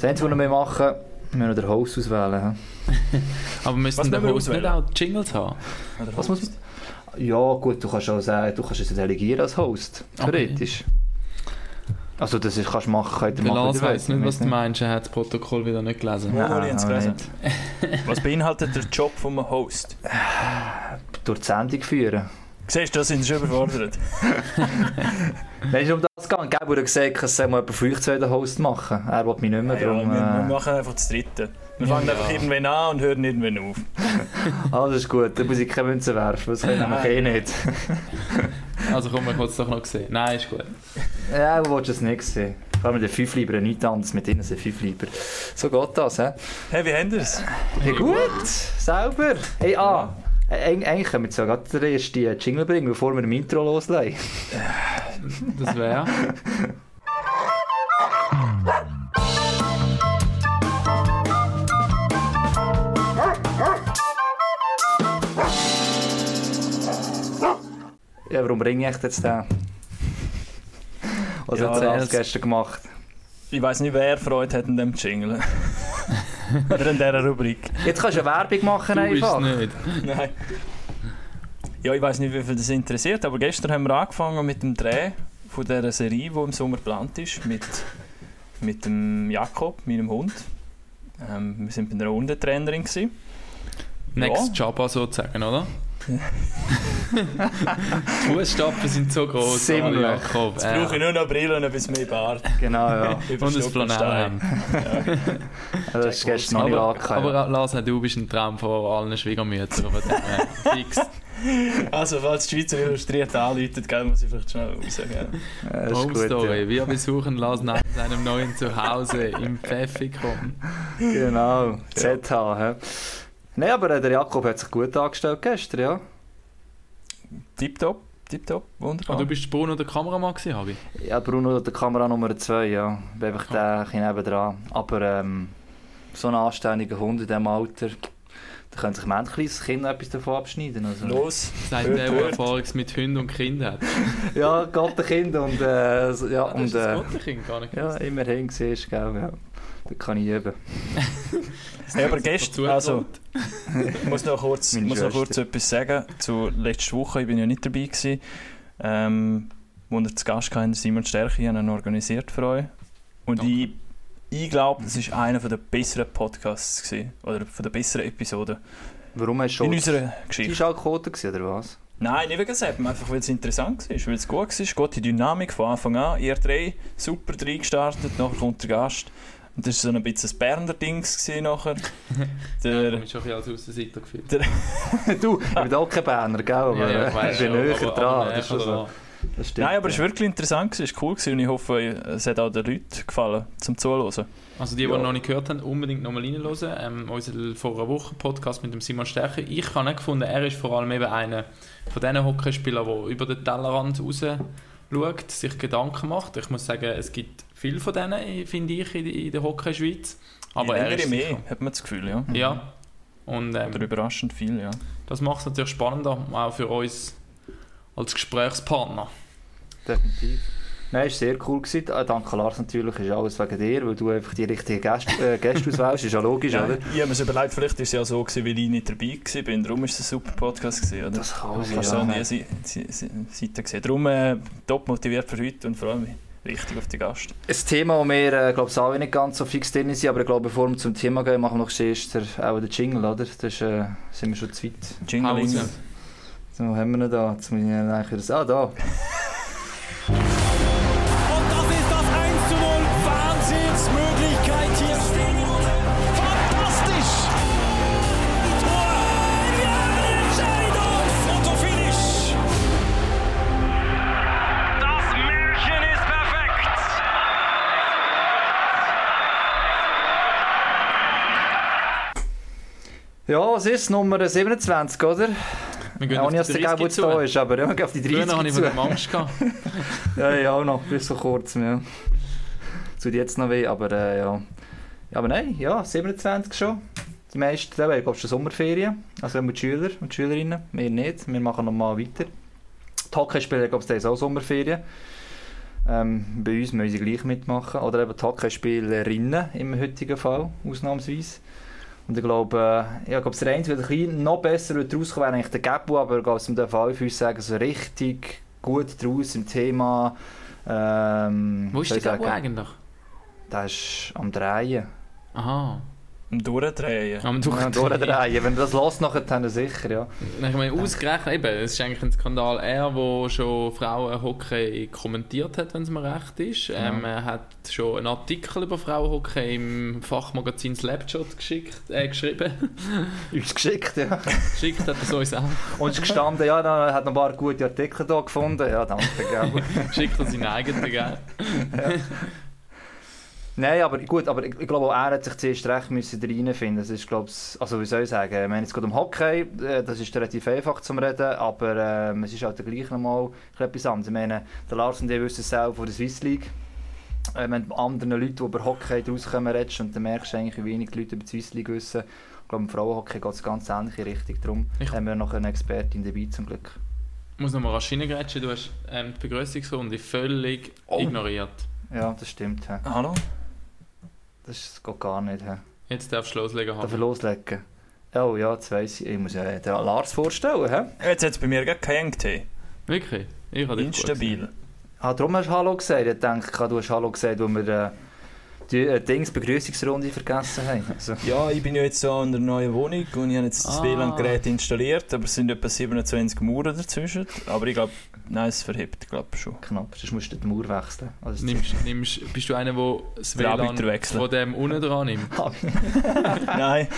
Das Einzige, was wir machen, wir müssen den Host auswählen. Aber müssen der müssen wir Host nicht auswählen? auch Jingles haben? Was muss man? Ja, gut, du kannst auch sagen, du kannst es delegieren als Host. Theoretisch. Also, das ist, kannst du machen, könnt ihr machen. Lars weiss nicht, was du meinst. Er hat das Protokoll wieder nicht gelesen. Wo habe ich gelesen? nicht. Was beinhaltet der Job vom Host? Durch die Sendung führen. Siehst du, da sind sie schon überfordert. Nein, das gegangen. Gell, wurde gesagt, es soll mal jemand von euch zwei den Host machen. Er will mich nicht mehr, Ja, darum... wir, wir äh, machen einfach das Dritte. Wir Ja, fangen ja. einfach irgendwann an und hören irgendwann auf. Alles ist gut, da muss ich keine Münze werfen, das können wir eh nicht. Also komm, ich will es doch noch sehen. Nein, ist gut. Ja, willst du es nicht sehen? Vor allem mit den Fünflieber, nichts anderes, mit ihnen sind Fünflieber. So geht das, hä? Hey, wie haben es? Ja gut, sauber. Hey, ah, eig- eigentlich können wir gerade den ersten Jingle bringen, bevor wir im Intro loslegen. Das wäre. Ja, warum bringe ich jetzt den? Was Ja, hat Lars gestern gemacht? Ich weiss nicht, wer Freude hat an dem Jingle. Oder an dieser Rubrik. Jetzt kannst du eine Werbung machen Du einfach. nicht. Nein. Ja, ich weiß nicht, wie viel das interessiert, aber gestern haben wir angefangen mit dem Dreh von dieser Serie, die im Sommer geplant ist, mit, mit dem Jakob, meinem Hund. Ähm, wir sind bei einer Hundetrainerin. Gewesen. Next Jabba sozusagen, oder? Die Fußstapfen sind so groß, Ziemlich. Jakob. Jetzt brauche ich nur noch Brille und ein bisschen mehr Bart. Genau, ja. Und ein Flanellhemd. Das ist gestern noch nicht Aber, angekommen. aber Lars, du bist ein Traum von allen Schwiegermüttern. Dem her fix. Also, falls die Schweizer Illustriert anläutet, gell, muss ich vielleicht schnell rausgehen. Ja, Home gut, Story. Wir besuchen Lars nach seinem neuen Zuhause im Pfeffikon. ja. Genau, ZH. hä? Nein, aber der Jakob hat sich gut angestellt gestern, ja. Tipptopp, tipptopp, wunderbar. Und du bist Bruno der Kameramann gewesen, Habi? Ja, Bruno, der Kamera Nummer 2, ja. Ich bin einfach der ein bisschen nebendran. Aber ähm, so ein anständiger Hund in diesem Alter, da kann sich kleines Kind etwas davon abschneiden. Also. Los, Seit Hört, der, der. Erfahrung mit Hunden und Kindern hat. Ja, Gattenkind und, äh, ja, Ah, das und ist das äh, Gottenkind gar nicht ja, immerhin siehst du, gell, ja. Da kann ich üben. Ja, aber gestern, also, ich muss noch kurz, Meine muss noch kurz etwas sagen zu letzter Woche. Ich bin ja nicht dabei gewesen. Ähm, wo wir zu Gast hatten, Simon Stärke, haben ihn organisiert für euch. Und Danke. ich, ich glaube, das war einer der besseren Podcasts gewesen, oder von der besseren Episoden Warum hast du in schon... unserer Geschichte. Schaltquote gewesen, oder was? Nein, nicht wegen Seppen, einfach weil es interessant war, weil es gut war, gute Dynamik von Anfang an. Ihr drei super reingestartet, nachher kommt der Gast. Und das war so ein bisschen ein Berner gewesen nachher. Ja, ich Der, habe mich schon ein bisschen als Aussenseiter gefühlt. du, ich bin auch kein Berner, gell? Aber Ja, ja, ich ich bin schon, näher aber- dran. aber das ist schon so. Das stimmt, Nein, aber es ja. war wirklich interessant, es war cool gewesen und ich hoffe, es hat auch den Leuten gefallen, zum Zuhören. Also die, die Ja. noch nicht gehört haben, unbedingt nochmal reinhören. Ähm, unser vor einer Woche Podcast mit dem Simon Stärke. Ich habe nicht gefunden, er ist vor allem eben einer von diesen Hockeyspielern, der über den Tellerrand raus schaut, sich Gedanken macht. Ich muss sagen, es gibt viele von denen, finde ich, in, in der Hockey-Schweiz. Aber er ist mehr, hat man das Gefühl, ja. Ja. Und ähm, Oder überraschend viel, ja. das macht es natürlich spannender, auch für uns als Gesprächspartner. Definitiv. Nein, es war sehr cool. Gewesen. Äh, Danke Lars natürlich, ist alles wegen dir, weil du einfach die richtigen Gäste, äh, Gäste auswählst. Ist ja logisch, Ja, oder? ich habe mir so überlegt, vielleicht war es ja so, gewesen, weil ich nicht dabei war. Darum war es ein super Podcast. Gewesen, oder? Das kann sein, kannst ja. so nie Se- Se- Seite sehen. Darum äh, top motiviert für heute und freue mich richtig auf den Gast. Ein Thema, wo wir, äh, glaube ich, alle nicht ganz so fix drin sind, aber ich glaube, bevor wir zum Thema gehen, machen wir noch zuerst der, auch den Jingle, oder? Das ist, äh, sind wir schon zu weit. Jingle So, haben wir ihn da? Ihn eigentlich wieder... Ah, da. Was ist Nummer 27, oder? Wir gehen Ja, auf nicht, die dass der 30 Gelb jetzt zu. da ist, aber ja, wir auf die 30 Früher habe ich zu. von dem Angst gehabt. Ja, ja, auch noch, bis vor kurzem, ja. Tut jetzt noch weh, aber äh, ja. ja. Aber nein, ja, 27 schon. Die meisten, da wäre, glaube schon Sommerferien. Also mit Schüler und Schülerinnen. Wir nicht, wir machen nochmal weiter. Die Hockeyspieler, glaube ich, die haben auch Sommerferien. Ähm, bei uns müssen sie gleich mitmachen. Oder eben die Hockeyspielerinnen im heutigen Fall, ausnahmsweise. Und ich glaube, äh, ja, glaube der ein bisschen noch besser wird rauskommen wäre eigentlich der Gabu, aber ich glaube, man darf alle für uns sagen, so richtig gut draus im Thema. Ähm, Wo ist der sagen, eigentlich? Der ist am Drehen. Aha. Am Durchdrehen. Am Ja, durchdrehen. Wenn du das los nachher, dann sicher, ja. Ich meine, ausgerechnet, eben, es ist eigentlich ein Skandal. Er, der schon Frauenhockey kommentiert hat, wenn es mir recht ist, ähm, er hat schon einen Artikel über Frauenhockey im Fachmagazin Slapshot geschickt, äh, geschrieben. Uns geschickt, ja. geschickt hat er es uns auch. Und es ist gestanden, ja, er hat noch ein paar gute Artikel hier gefunden. Ja, danke, gell. Geschickt er seinen eigenen, gell? Nein, aber gut, aber ich, ich glaube auch er hat sich zuerst recht müssen reinfinden. Das ist, glaube ich, also wie soll ich sagen, ich meine, es geht um Hockey, äh, das ist relativ einfach zum Reden, aber ähm, es ist halt gleich nochmal etwas anderes. Ich meine, der Lars und ich wissen es selber von der Swiss League. Äh, wenn du anderen Leuten, die über Hockey rauskommen, redest und dann merkst du eigentlich, wie wenig die Leute über die Swiss League wissen. Ich glaube, im Frauenhockey geht es ganz ähnliche Richtung. Darum Ich- haben wir noch eine Expertin dabei, zum Glück. Ich muss noch mal rasch reingrätschen, du hast ähm, die Begrüßungsrunde völlig Oh. ignoriert. Ja, das stimmt. hä. Hallo? Das geht gar nicht. hä. Jetzt darfst du loslegen, Darf ich loslegen? Oh ja, jetzt weiss ich. Ich muss ja den Lars vorstellen. Hä? Jetzt hat es bei mir gar keinen Tee. Wirklich? Ich habe dich Instabil. Ah, darum hast du Hallo gesagt. Ich denke, du hast Hallo gesagt, wo wir äh, die äh, Dings Begrüßungsrunde vergessen haben. Also, Ja, ich bin ja jetzt so in der neuen Wohnung und ich habe jetzt das Ah. WLAN-Gerät installiert, aber es sind etwa 27 Mauern dazwischen. Aber ich glaube, nein, es verhebt, glaube schon. knapp. Sonst musst du die Mauer wechseln. Also, Nimmst, nimmst, bist du einer, der das WLAN von dem unten dran nimmt? nein.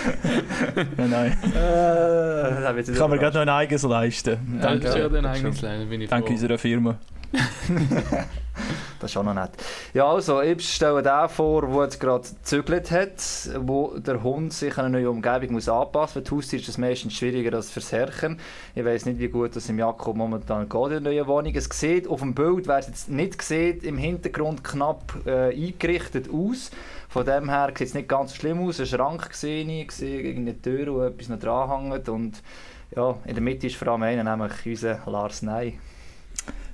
nein, nein. äh, Ich kann mir gerade noch ein eigenes leisten. Ja, Danke, ja Danke eigentlich schon. leider, bin ich danke unserer Firma. Das ist auch noch nett. Ja, also, ich stelle den vor, der jetzt gerade gezügelt hat, wo der Hund sich an eine neue Umgebung muss anpassen muss. Für die Haustiere ist es meistens schwieriger als fürs Herrchen. Ich weiß nicht, wie gut das im Jakob momentan geht in der neuen Wohnung. Es sieht auf dem Bild, wer es jetzt nicht sieht, im Hintergrund knapp äh, eingerichtet aus. Von dem her sieht es nicht ganz so schlimm aus. Ein Schrank gesehen, ich sehe irgendeine Tür, wo etwas noch dran hängt. Und ja, in der Mitte ist vor allem einer, nämlich unser Lars Ney.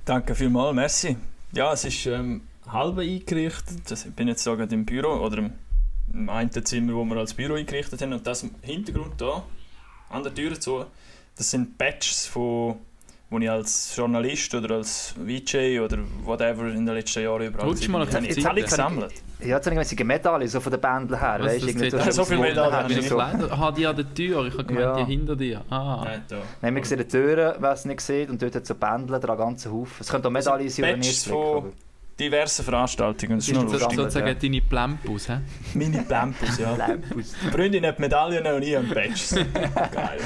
Danke vielmals, merci. Ja, es ist ähm, halb eingerichtet. Ich bin jetzt sogar im Büro oder im, im einen Zimmer, wo wir als Büro eingerichtet haben. Und das im Hintergrund da, an der Tür zu, das sind Badges, von, wo ich als Journalist oder als VJ oder whatever in den letzten Jahren überall Rutsch mal gewesen bin. auf die Jetzt habe ich gesammelt. Ja, jetzt habe ich eine Medaille, so von den Bändeln her. Was, Weißt, das irgendwie so- so viel wie- Medaillen habe ich so. Aha, die an der Tür. Ich habe gemeint, Ja. die hinter dir. Ah. Nein, da. Nein, wir sehen die Türen, wer es nicht sieht, und dort hat es so Bändel dran, ganzen Haufen. Es könnte auch Medaillen sein oder nicht. von- Diverse Veranstaltungen, das ist ist lustig. Sozusagen deine Plempus, hä? Meine Plempus, ja. Lampus. Die Freundin hat Medaillen und ich habe Badges. Geil.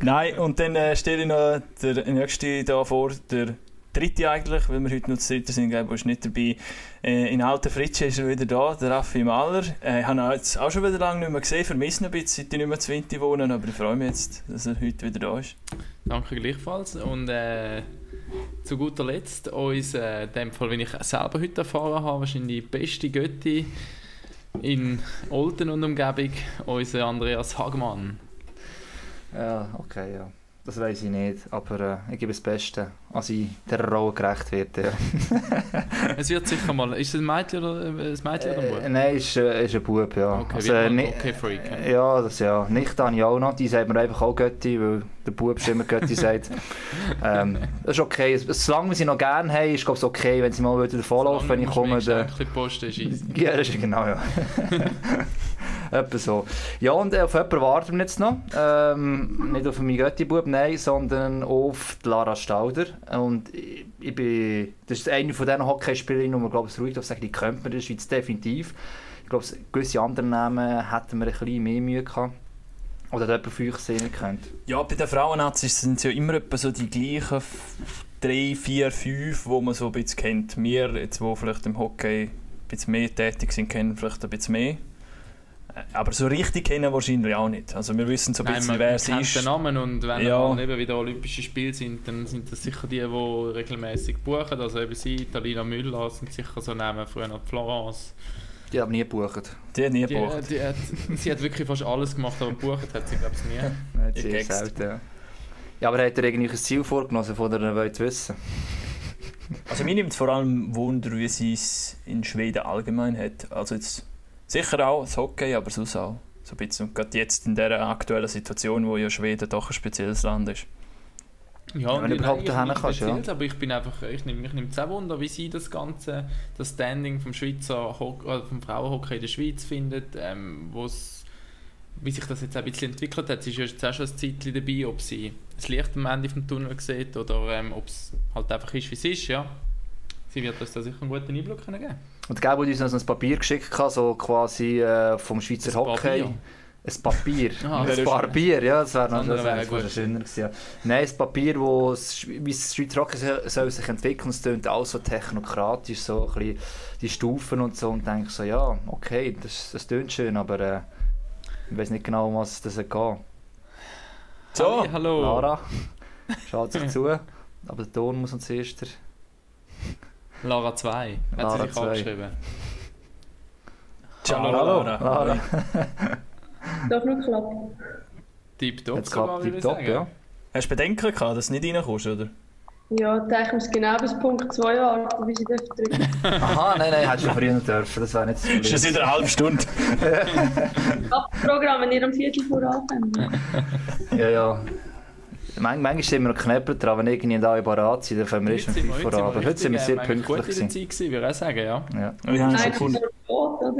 Nein, und dann äh, stelle ich noch den nächsten da vor, der dritte eigentlich, weil wir heute noch zu dritte sind, Gabo ist nicht dabei. Äh, in Alten Fritsche ist er wieder da, der Raffi Mahler. Äh, ich habe ihn jetzt auch schon wieder lange nicht mehr gesehen, vermisse ihn ein bisschen, seit ich nicht mehr zu Winti wohne, aber ich freue mich jetzt, dass er heute wieder da ist. Danke gleichfalls. Und äh, zu guter Letzt, uns, äh, in dem Fall, wenn ich selber heute erfahren habe, wahrscheinlich die beste Götti in Olten und Umgebung, unser Andreas Hagmann. Ja, okay, ja. Das weiß ich nicht, aber äh, ich gebe das Beste, als ich der Rolle gerecht werde. Ja. Es wird sicher mal. Ist es ein Mädchen oder ein Mädchen oder ein Äh, Bub? nein, ist, äh, ist ein Bub, ja. Okay, also, wird ni- okay Freak. hä? Ja, das ja. Nicht habe ich auch noch. Die sagt mir einfach auch Götti, weil der Bub immer Götti sagt. ähm, das ist okay. Solange wir sie noch gerne haben, ist es okay, wenn sie mal wieder davonlaufen, wenn ich komme. Dann, ein bisschen. Ja, das ist genau, ja. Etwa so. Ja, und äh, auf jemanden warten wir jetzt noch. Ähm, nicht auf meinen Götti-Bub, nein, sondern auf Lara Stauder. Und ich, ich bin, das ist eine von diesen Hockeyspielerinnen, die man, glaube ich, ruhig darf sagen, die kennt man in der Schweiz definitiv. Ich glaube, gewisse andere Namen hätten wir ein bisschen mehr Mühe gehabt. Oder jemand von euch nicht kennt. Ja, bei den Frauennazis sind es ja immer etwa so die gleichen drei, vier, fünf, die man so ein bisschen kennt. Wir, jetzt, die vielleicht im Hockey ein bisschen mehr tätig sind, kennen vielleicht ein bisschen mehr. Aber so richtig kennen wahrscheinlich auch nicht. Also wir wissen so ein Nein, bisschen, man, wer man es kennt ist. den Namen und wenn Ja. eben wieder Olympische Spiele sind, dann sind das sicher die, die regelmäßig buchen. Also eben sie, Talina Müller, sind sicher so Namen, früher noch Florence. Die haben nie gebucht. Die hat nie Die, gebucht. die hat, sie hat wirklich fast alles gemacht, aber gebucht hat sie, glaube ich, nie. Nein, Text. selten, ja. ja, aber hat er irgendwie ein Ziel vorgenommen, von der er wollte wissen? Also mir nimmt vor allem Wunder, wie sie es in Schweden allgemein hat. Also jetzt sicher auch das Hockey, aber sonst auch so ein bisschen. Und gerade jetzt in dieser aktuellen Situation, wo ja Schweden doch ein spezielles Land ist. Ja, wenn und du überhaupt ich dahin nicht kannst, ja. Aber ich bin einfach, ich nehme mich nimmt es auch Wunder, wie sie das Ganze, das Standing vom Schweizer Hockey, vom Frauenhockey in der Schweiz findet, ähm, wo's, wie sich das jetzt auch ein bisschen entwickelt hat. Sie ist ja jetzt auch schon ein Zeitchen dabei, ob sie das Licht am Ende vom Tunnel sieht oder ähm, ob es halt einfach ist, wie es ist, ja. Sie wird uns da sicher einen guten Einblick können geben Und Gabo hat uns noch ein Papier geschickt, so quasi äh, vom Schweizer Ein Hockey. Papier? Ein Papier. Ah, ein das ist- Papier, ja, das wäre noch das gut. schöner gewesen. Ja. Nein, ein Papier, wo es, wie das Schweizer Hockey soll, soll sich entwickeln, es klingt alles so technokratisch, so ein bisschen die Stufen und so und denke so, ja, okay, das, das klingt schön, aber äh, ich weiß nicht genau, um was das geht. So, Halli, hallo. Lara, schaut sich zu, aber der Ton muss uns erst... Lara 2, hat Lara sie sich 2. angeschrieben. ciao Hallo. Lara. Lara, Darf nur klappen. Tipptopp jetzt sogar, klappt würde ich top, sagen. ja. Hast du Bedenken gehabt, dass du nicht reinkommst, oder? Ja, da ich muss genau bis Punkt 2 warten, bis ich darf drücken Aha, nein, nein, hättest du früher dürfen, das wäre nicht so Ist das in einer halben Stunde? Ab Programm, wenn ihr am Viertel vor anfangen. Ja, ja. Man manchmal sind wir noch knapp dran, wenn irgendwie da parat sind, dann fangen wir erst um Heute sind 5 wir- Uhr an. Aber heute sind wir sehr pünktlich. gut in der. Zeit gewesen, würde ich auch sagen, ja. Ja. Wir haben ist gefunden. oder?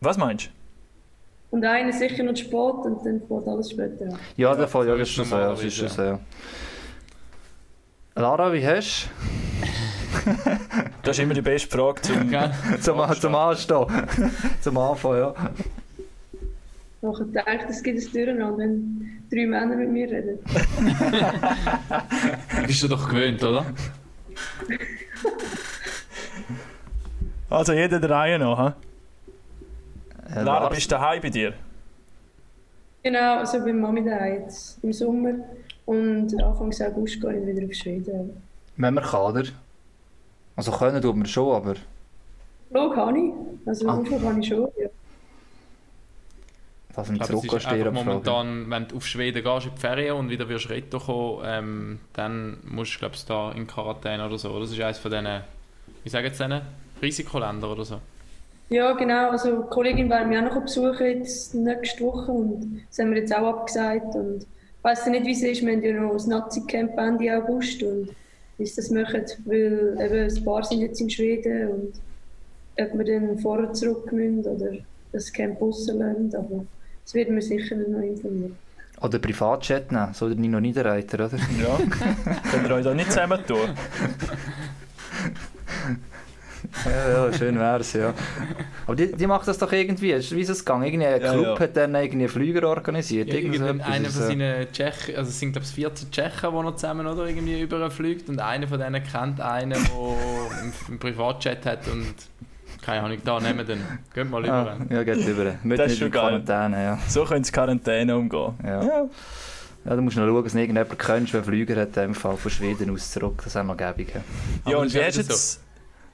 Was meinst du? Und einer sicher noch zu spät und dann fährt alles später an. ja, der Fall, ja, das ist schon so. Ja, das ist schon so ja. Lara, wie hast Das ist immer die beste Frage zum... Gell? du? Zum, zum Anstehen. zum Anfang, ja. Ich, es gibt ein Durcheinander, wenn drei Männer mit mir reden. Bist du doch gewöhnt, oder? Also jeder der Reihe noch, hä? Äh, Lara, Lars- bist du daheim bei dir? Genau, also bei Mami da jetzt im Sommer. Und Anfang August gehe ich wieder auf Schweden. Wenn man kann, oder? Also können tut man schon, aber... Flug habe ich. Also Ah. Habe ich schon, ja. Dass Ich man glaube, es ist einfach momentan, wenn du auf Schweden gehst in die Ferien und wieder wirst Retto kommen, ähm, dann musst du, glaube ich, da in Quarantäne oder so. Das ist eines von diesen, wie sagen jetzt denen, Risikoländer oder so. Ja, genau. Also die Kollegin werden mich auch noch besuchen jetzt nächste Woche und das haben wir jetzt auch abgesagt. Und ich weiss nicht, wie es ist. Wir haben ja noch das Nazi-Camp Ende August und wie sie das machen, weil eben ein paar sind jetzt in Schweden und ob wir dann vorher zurück müssen oder das Camp rauslassen. Aber das werden wir sicher noch informieren. Oder Privatchat nehmen, so der Nino Niederreiter, oder? Ja. Könnt ihr euch da nicht zusammen tun? Ja, ja, schön wär's, ja. Aber die, die macht das doch irgendwie. Ist- Wie ist es gegangen? Irgendein Ja, Club ja. hat dann irgendwie einen Flüger organisiert. Ja, irgend einer von äh, seinen Tschechen, also es sind glaube ich 14 Tschechen, die noch zusammen oder irgendwie überfliegt und einer von denen kennt einen, der im, im Privatchat hat und keine Ahnung, da nehmen den. Geht mal über. Ah, ja, geht über. Mit Das ist schon in geil. Quarantäne, ja. So können sie Quarantäne umgehen. Ja. Ja. ja. du musst noch schauen, dass nicht irgendjemand kennst, der einen Flüger hat, in dem Fall von Schweden aus zurück. Das ist auch noch gäbig. ja. Und wie ist hast du jetzt...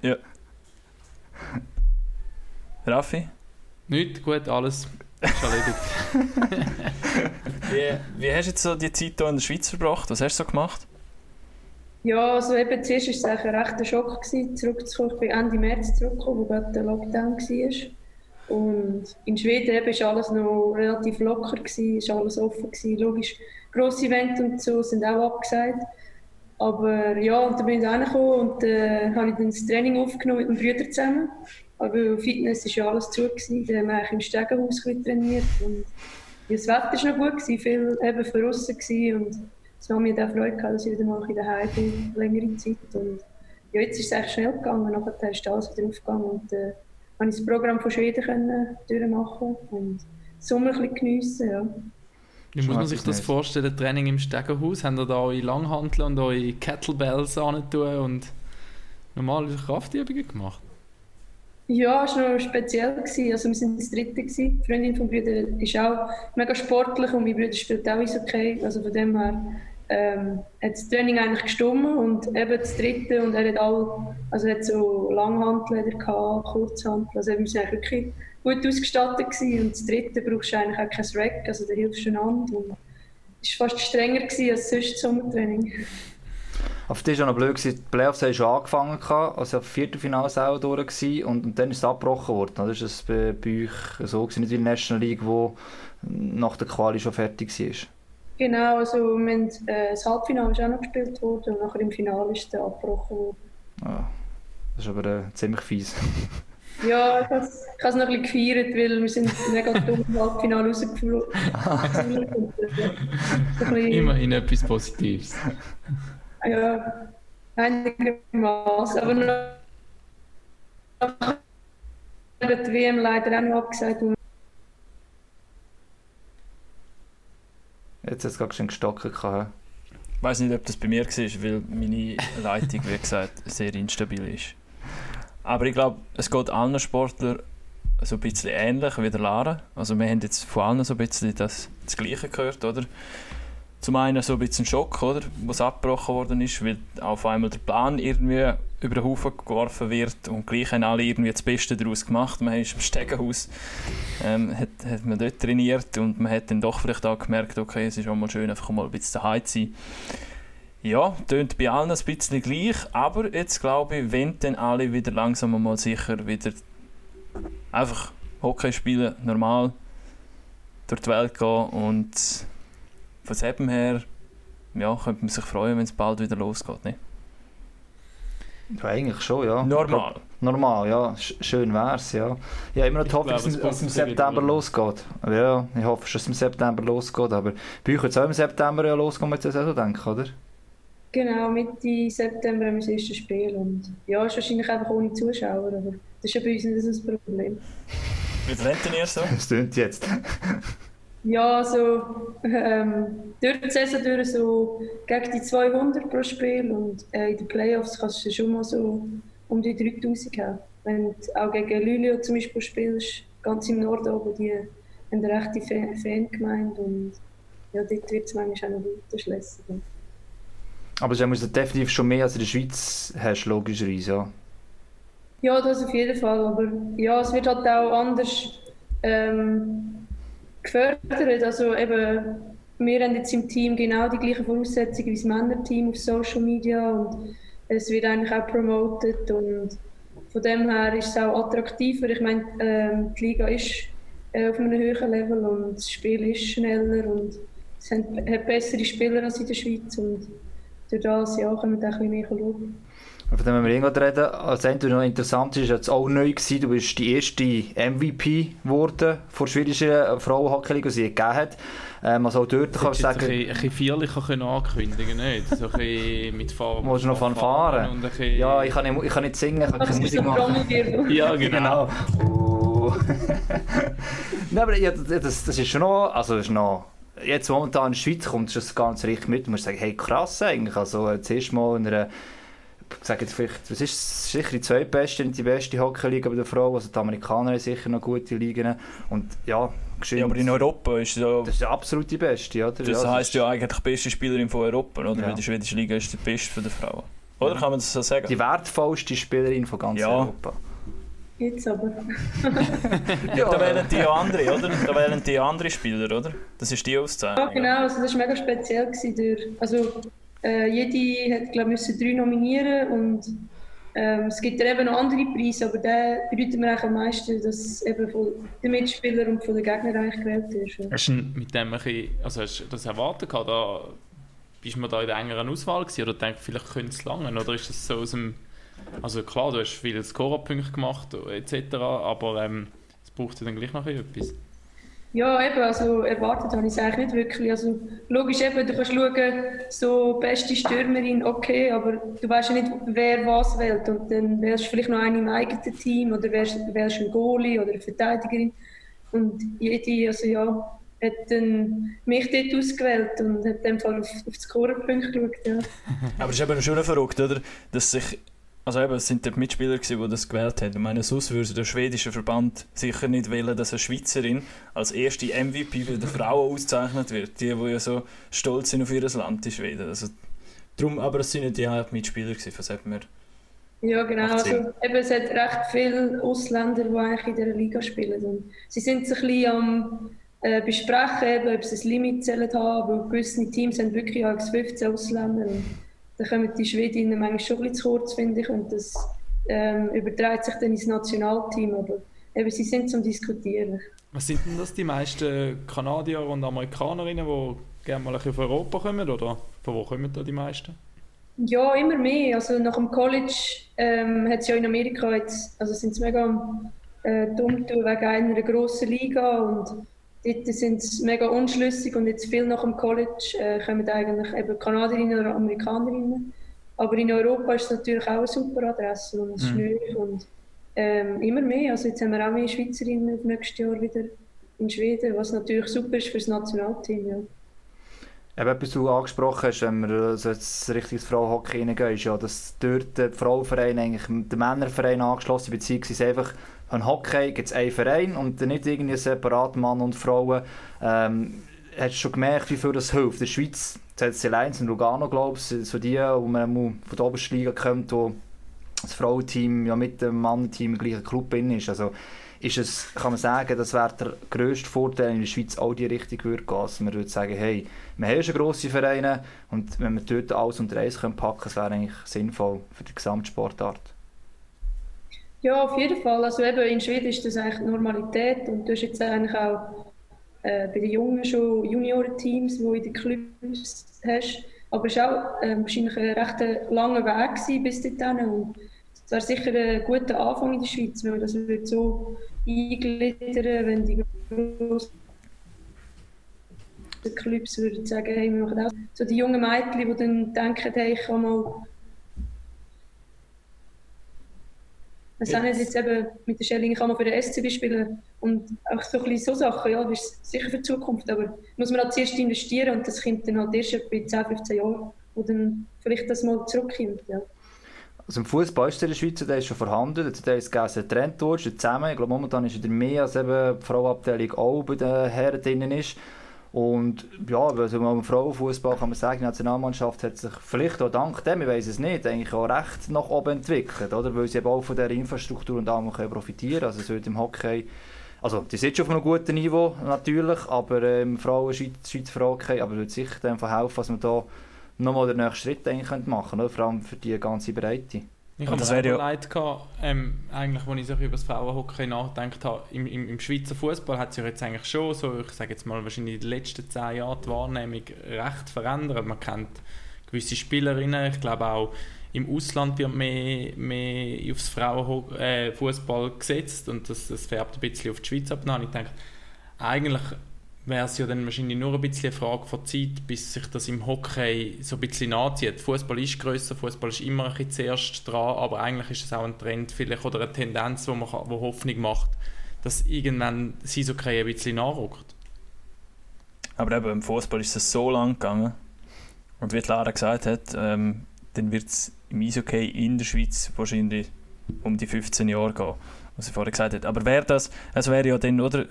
Ja. Raffi? Nicht gut, alles ist erledigt. Wie, wie hast du jetzt so die Zeit hier in der Schweiz verbracht? Was hast du so gemacht? Ja, also eben zuerst war es ein rechter Schock, gewesen, zurückzukommen. Ich bin Ende März zurückgekommen, wo gerade der Lockdown war. Und in Schweden war alles noch relativ locker, ist alles offen. Gewesen. Logisch, grosse Events und so sind auch abgesagt. Aber ja, und dann bin ich reingekommen und äh, habe ich dann das Training aufgenommen mit meinem Bruder zusammen. Aber Fitness war ja alles zu. Gewesen. Dann haben wir im Stegenhaus trainiert. Und ja, das Wetter war noch gut, gewesen, viel eben gewesen und es war mir auch Freude, gehabt, dass ich wieder mal in der Heim bin, längere Zeit. Und ja, jetzt ist es eigentlich schnell gegangen, nachher ist alles wieder aufgegangen und äh, habe ich das Programm von Schweden können durchmachen und den Sommer ein bisschen geniessen, ja. Wie muss man sich das vorstellen, Training im Stegenhaus? Haben ihr da eure Langhantel und eure Kettlebells antun und normale Kraftübungen gemacht? Ja, es war noch speziell. Also wir waren das Dritte. Die Freundin von Brüder ist auch mega sportlich und mein Bruder spielt auch Eishockey. Also von dem her ähm, hat das Training eigentlich gestummen und eben das Dritte und er hat auch, also hat so Langhantel gehabt. Also wir waren wirklich gut ausgestattet gewesen. und das Dritte brauchst du eigentlich auch kein Rack, also da hilfst du einander. Es war fast strenger als sonst das Sommertraining. Auf die war auch noch blöd, gewesen. die Playoffs haben schon angefangen, also das Viertelfinale auch durch gewesen, und, und dann ist es abgebrochen worden. Das war es bei, bei euch so, gewesen, nicht wie in der National League, wo nach der Quali schon fertig war. Genau, also wir haben, äh, das Halbfinale ist auch noch gespielt worden und nachher im Finale ist der abgebrochen worden. Ah, das ist aber äh, ziemlich fies. Ja, ich habe es ich habe es noch ein bisschen gefeiert, weil wir sind mega dumm im Halbfinale rausgeflogen. Immerhin etwas Positives. Ja, einigermaßen. Aber noch hat die WM leider auch noch abgesagt. Jetzt hat es gerade schon gestockt. gehabt, Ich weiß nicht, ob das bei mir war, weil meine Leitung, wie gesagt, sehr instabil ist. Aber ich glaube, es geht allen Sportlern so ein bisschen ähnlich wie der Lara. Also wir haben jetzt von allen so ein bisschen das, das Gleiche gehört, oder? Zum einen so ein bisschen Schock, oder? Was abgebrochen worden ist, weil auf einmal der Plan irgendwie über den Haufen geworfen wird und gleich haben alle irgendwie das Beste daraus gemacht. Man ist im Stegenhaus, ähm, hat, hat man dort trainiert und man hat dann doch vielleicht auch gemerkt, okay, es ist auch mal schön, einfach mal ein bisschen daheim zu sein. Ja, tönt bei allen ein bisschen gleich, aber jetzt glaube ich, wenn dann alle wieder langsam mal sicher wieder einfach Hockey spielen, normal durch die Welt gehen und von dem her ja, könnte man sich freuen, wenn es bald wieder losgeht. Ne? Ja, eigentlich schon, ja. Normal. Normal, ja. Sch schön wär's, ja. Ja, immer noch die Ich Hoffnung, glaube, dass es es es im September losgeht. Ja, ich hoffe, dass es im September losgeht, aber bei euch wird es auch im September ja losgehen, mit der Saison, denke ich, oder? Genau, Mitte September haben wir das erste Spiel. Und ja, ist wahrscheinlich einfach ohne Zuschauer, aber das ist ja bei uns nicht so das Problem. Wie rennt ihr so? Das tönt jetzt. Ja, so ähm, durch die Saison durch so gegen die 200 pro Spiel und äh, in den Playoffs kannst du schon mal so um die 3000 haben. Wenn du auch gegen Lülio zum Beispiel spielst, ganz im Norden oben, die haben eine rechte Fan Fangemeinde und ja, dort wird es manchmal auch noch unterschlässig. Aber du musst definitiv schon mehr als in der Schweiz hast, logischerweise, ja. Ja, das auf jeden Fall, aber ja, es wird halt auch anders ähm, gefördert. Also eben, wir haben jetzt im Team genau die gleichen Voraussetzungen wie das Männerteam auf Social Media und es wird eigentlich auch promotet und von dem her ist es auch attraktiver. Ich meine, ähm, die Liga ist äh, auf einem höheren Level und das Spiel ist schneller und es hat, bessere Spieler als in der Schweiz und durch das ja, wir da ein bisschen mehr schauen. Von dem wir irgendwann reden. Als entweder noch interessant ist, jetzt auch neu gewesen, du bist die erste MVP geworden vor der schwedischen Frauenhockey-Liga, die sie gegeben hat. Ähm, also auch dort Das kannst du sagen, ein bisschen, feierlicher ankündigen nicht? So ein bisschen mit Fahren. Willst du noch Fanfaren? Bisschen... ja, ich kann nicht, ich kann nicht singen, ich kann Das keine Musik machen. Ja, genau. Oh. Nein, aber ja, das, das das ist schon noch, also das ist noch, jetzt momentan in der Schweiz kommt das ganz richtig mit. Du musst sagen, hey, krass eigentlich. Also äh, zuerst mal in einer, ich sage jetzt vielleicht, was ist es? sicher die zweitbeste, nicht die beste Hockey-Liga bei der Frau. Also die Amerikaner haben sicher noch gute Ligen. Und ja, geschwind, Ja, aber in Europa ist ja... das ist ja absolut die beste, oder? Das ja, heisst ja eigentlich die beste Spielerin von Europa, oder? Ja. Weil die schwedische Liga ist die beste für die Frauen. Oder kann man das so sagen? die wertvollste Spielerin von ganz Ja. Europa. Jetzt aber. Ja, da wählen die ja andere, oder? Da wählen die ja andere Spieler, oder? Das ist die Ja, Auszeichnung. genau. Also das war mega speziell. Gewesen durch, also, äh, jede hat, glaube ich, drei nominieren und ähm, es gibt ja eben noch andere Preise, aber der bedeutet mir am meisten, dass eben von den Mitspielern und von den Gegnern eigentlich gewählt. Ja. Hast du mit dem bisschen, also hast du das erwartet gehabt, da bist du da in der engeren Auswahl gewesen, oder denkst vielleicht könnte es langen, oder ist das so aus dem, also klar, du hast viele Scorerpunkte gemacht etc., aber ähm, es braucht ja dann gleich noch etwas. Ja, eben, also erwartet habe ich es eigentlich nicht wirklich. Also logisch eben, du kannst schauen, so beste Stürmerin, okay, aber du weißt ja nicht, wer was wählt. Und dann wählst du vielleicht noch eine im eigenen Team oder wählst, wählst einen Goalie oder eine Verteidigerin. Und jede, also ja, hat dann mich dort ausgewählt und hat in dem Fall auf, auf die Scorerpunkte geschaut, ja. Aber es ist eben schon verrückt, oder? Dass sich, also eben, es sind die Mitspieler gewesen, die das gewählt haben. Ich meine, sonst würde der schwedische Verband sicher nicht wählen, dass eine Schweizerin als erste MVP für die Frauen ausgezeichnet wird. Die, die ja so stolz sind auf ihr Land, die Schweden. Also, drum, aber es sind nicht die Mitspieler gewesen, von dem her. Ja, genau. Also, eben, es hat recht viele Ausländer, die eigentlich in dieser Liga spielen. Und sie sind sich ein bisschen am äh, besprechen, eben, ob sie ein Limit zählen haben, weil gewisse Teams haben wirklich auch 15 Ausländer. Und da kommen die Schwedinnen manchmal schon ein bisschen zu kurz, finde ich, und das ähm, überträgt sich dann ins Nationalteam, aber eben, sie sind zum Diskutieren. Was sind denn das die meisten Kanadier und Amerikanerinnen, die gerne mal ein bisschen auf Europa kommen, oder von wo kommen da die meisten? Ja, immer mehr. Also nach dem College ähm, hat es ja in Amerika jetzt, also sind es mega äh, dumm wegen einer grossen Liga und dort sind sie mega unschlüssig und jetzt viel nach dem College äh, kommen eigentlich eben Kanadierinnen oder Amerikanerinnen. Aber in Europa ist es natürlich auch eine super Adresse und es mhm. ist und ähm, immer mehr. Also jetzt haben wir auch mehr Schweizerinnen auf nächstes Jahr wieder in Schweden, was natürlich super ist für das Nationalteam. Ja. Eben, etwas du angesprochen hast, wenn wir also jetzt richtig ins Frauenhockey reingehen, ist ja, dass dort der Frauenverein eigentlich dem Männerverein angeschlossen beziehungsweise einfach ein Hockey gibt es einen Verein und nicht irgendwie separat Mann und Frauen. Ähm, hast du schon gemerkt, wie viel das hilft? In der Schweiz, ZC Lions in Lugano, glaube ich, so die, wo man von der obersten Liga kommt, wo das Frauenteam ja mit dem Mannteam im gleichen Club ist. Also, ist es, kann man sagen, das wäre der grösste Vorteil in der Schweiz auch die Richtung würde gehen. Also man würde sagen, hey, wir haben schon grosse Vereine und wenn wir dort alles unter eins packen können, das wäre eigentlich sinnvoll für die Gesamtsportart. Ja, auf jeden Fall. Also eben in Schweden ist das eigentlich Normalität und du hast jetzt eigentlich auch äh, bei den Jungen schon Juniorenteams, die in den Clubs hast. Aber es war auch äh, wahrscheinlich ein recht langer Weg gewesen bis dorthin. Und es wäre sicher ein guter Anfang in der Schweiz, weil das wird so eingliedern, wenn die großen Clubs würden sagen, hey, wir machen das. So die jungen Mädchen, die dann denken, hey, ich kann mal Es sind jetzt eben mit der Schelling kann man für den SCB spielen und auch so, ein so Sachen, ja, das ist sicher für die Zukunft, aber muss man halt zuerst investieren und das kommt dann halt erst bei 10, 15 Jahren, wo dann vielleicht das mal zurückkommt, ja. Also im Fußball ist der in der ist schon vorhanden, der ist getrennt worden, zusammen. Ich glaube, momentan ist er mehr als eben die Frauenabteilung auch bei den Herren drin ist. Und ja, also im Frauenfußball kann man sagen, die Nationalmannschaft hat sich vielleicht auch dank dem, ich weiß es nicht, eigentlich auch recht nach oben entwickelt, oder? weil sie eben auch von dieser Infrastruktur und allem profitieren können. Also es wird im Hockey, also die sind schon auf einem guten Niveau natürlich, aber im ähm, Frauen Schweiz, Schweizer Hockey, aber wird sicher einfach helfen, dass man da nochmal den nächsten Schritt machen könnte, vor allem für die ganze Breite. Ich habe mir ja leid gehabt, ähm, eigentlich, als ich so über das Frauenhockey nachgedacht habe, im, im, im Schweizer Fußball hat sich jetzt eigentlich schon so, ich sage jetzt mal wahrscheinlich in den letzten zehn Jahren die Wahrnehmung recht verändert. Man kennt gewisse Spielerinnen, ich glaube auch im Ausland wird mehr, mehr aufs Frauenfußball äh, gesetzt und das, das färbt ein bisschen auf die Schweiz ab. ich denke, eigentlich wäre es ja dann wahrscheinlich nur ein bisschen eine Frage von Zeit, bis sich das im Hockey so ein bisschen nachzieht. Fußball ist grösser, Fußball ist immer ein bisschen zuerst dran, aber eigentlich ist es auch ein Trend vielleicht oder eine Tendenz, wo man wo Hoffnung macht, dass irgendwann sie so ein bisschen nachrückt. Aber eben im Fußball ist es so lang gegangen und wie Lara gesagt hat, ähm, dann wird es im Eishockey in der Schweiz wahrscheinlich um die 15 Jahre gehen, was sie vorher gesagt hat. Aber wäre das, es wäre ja dann, oder,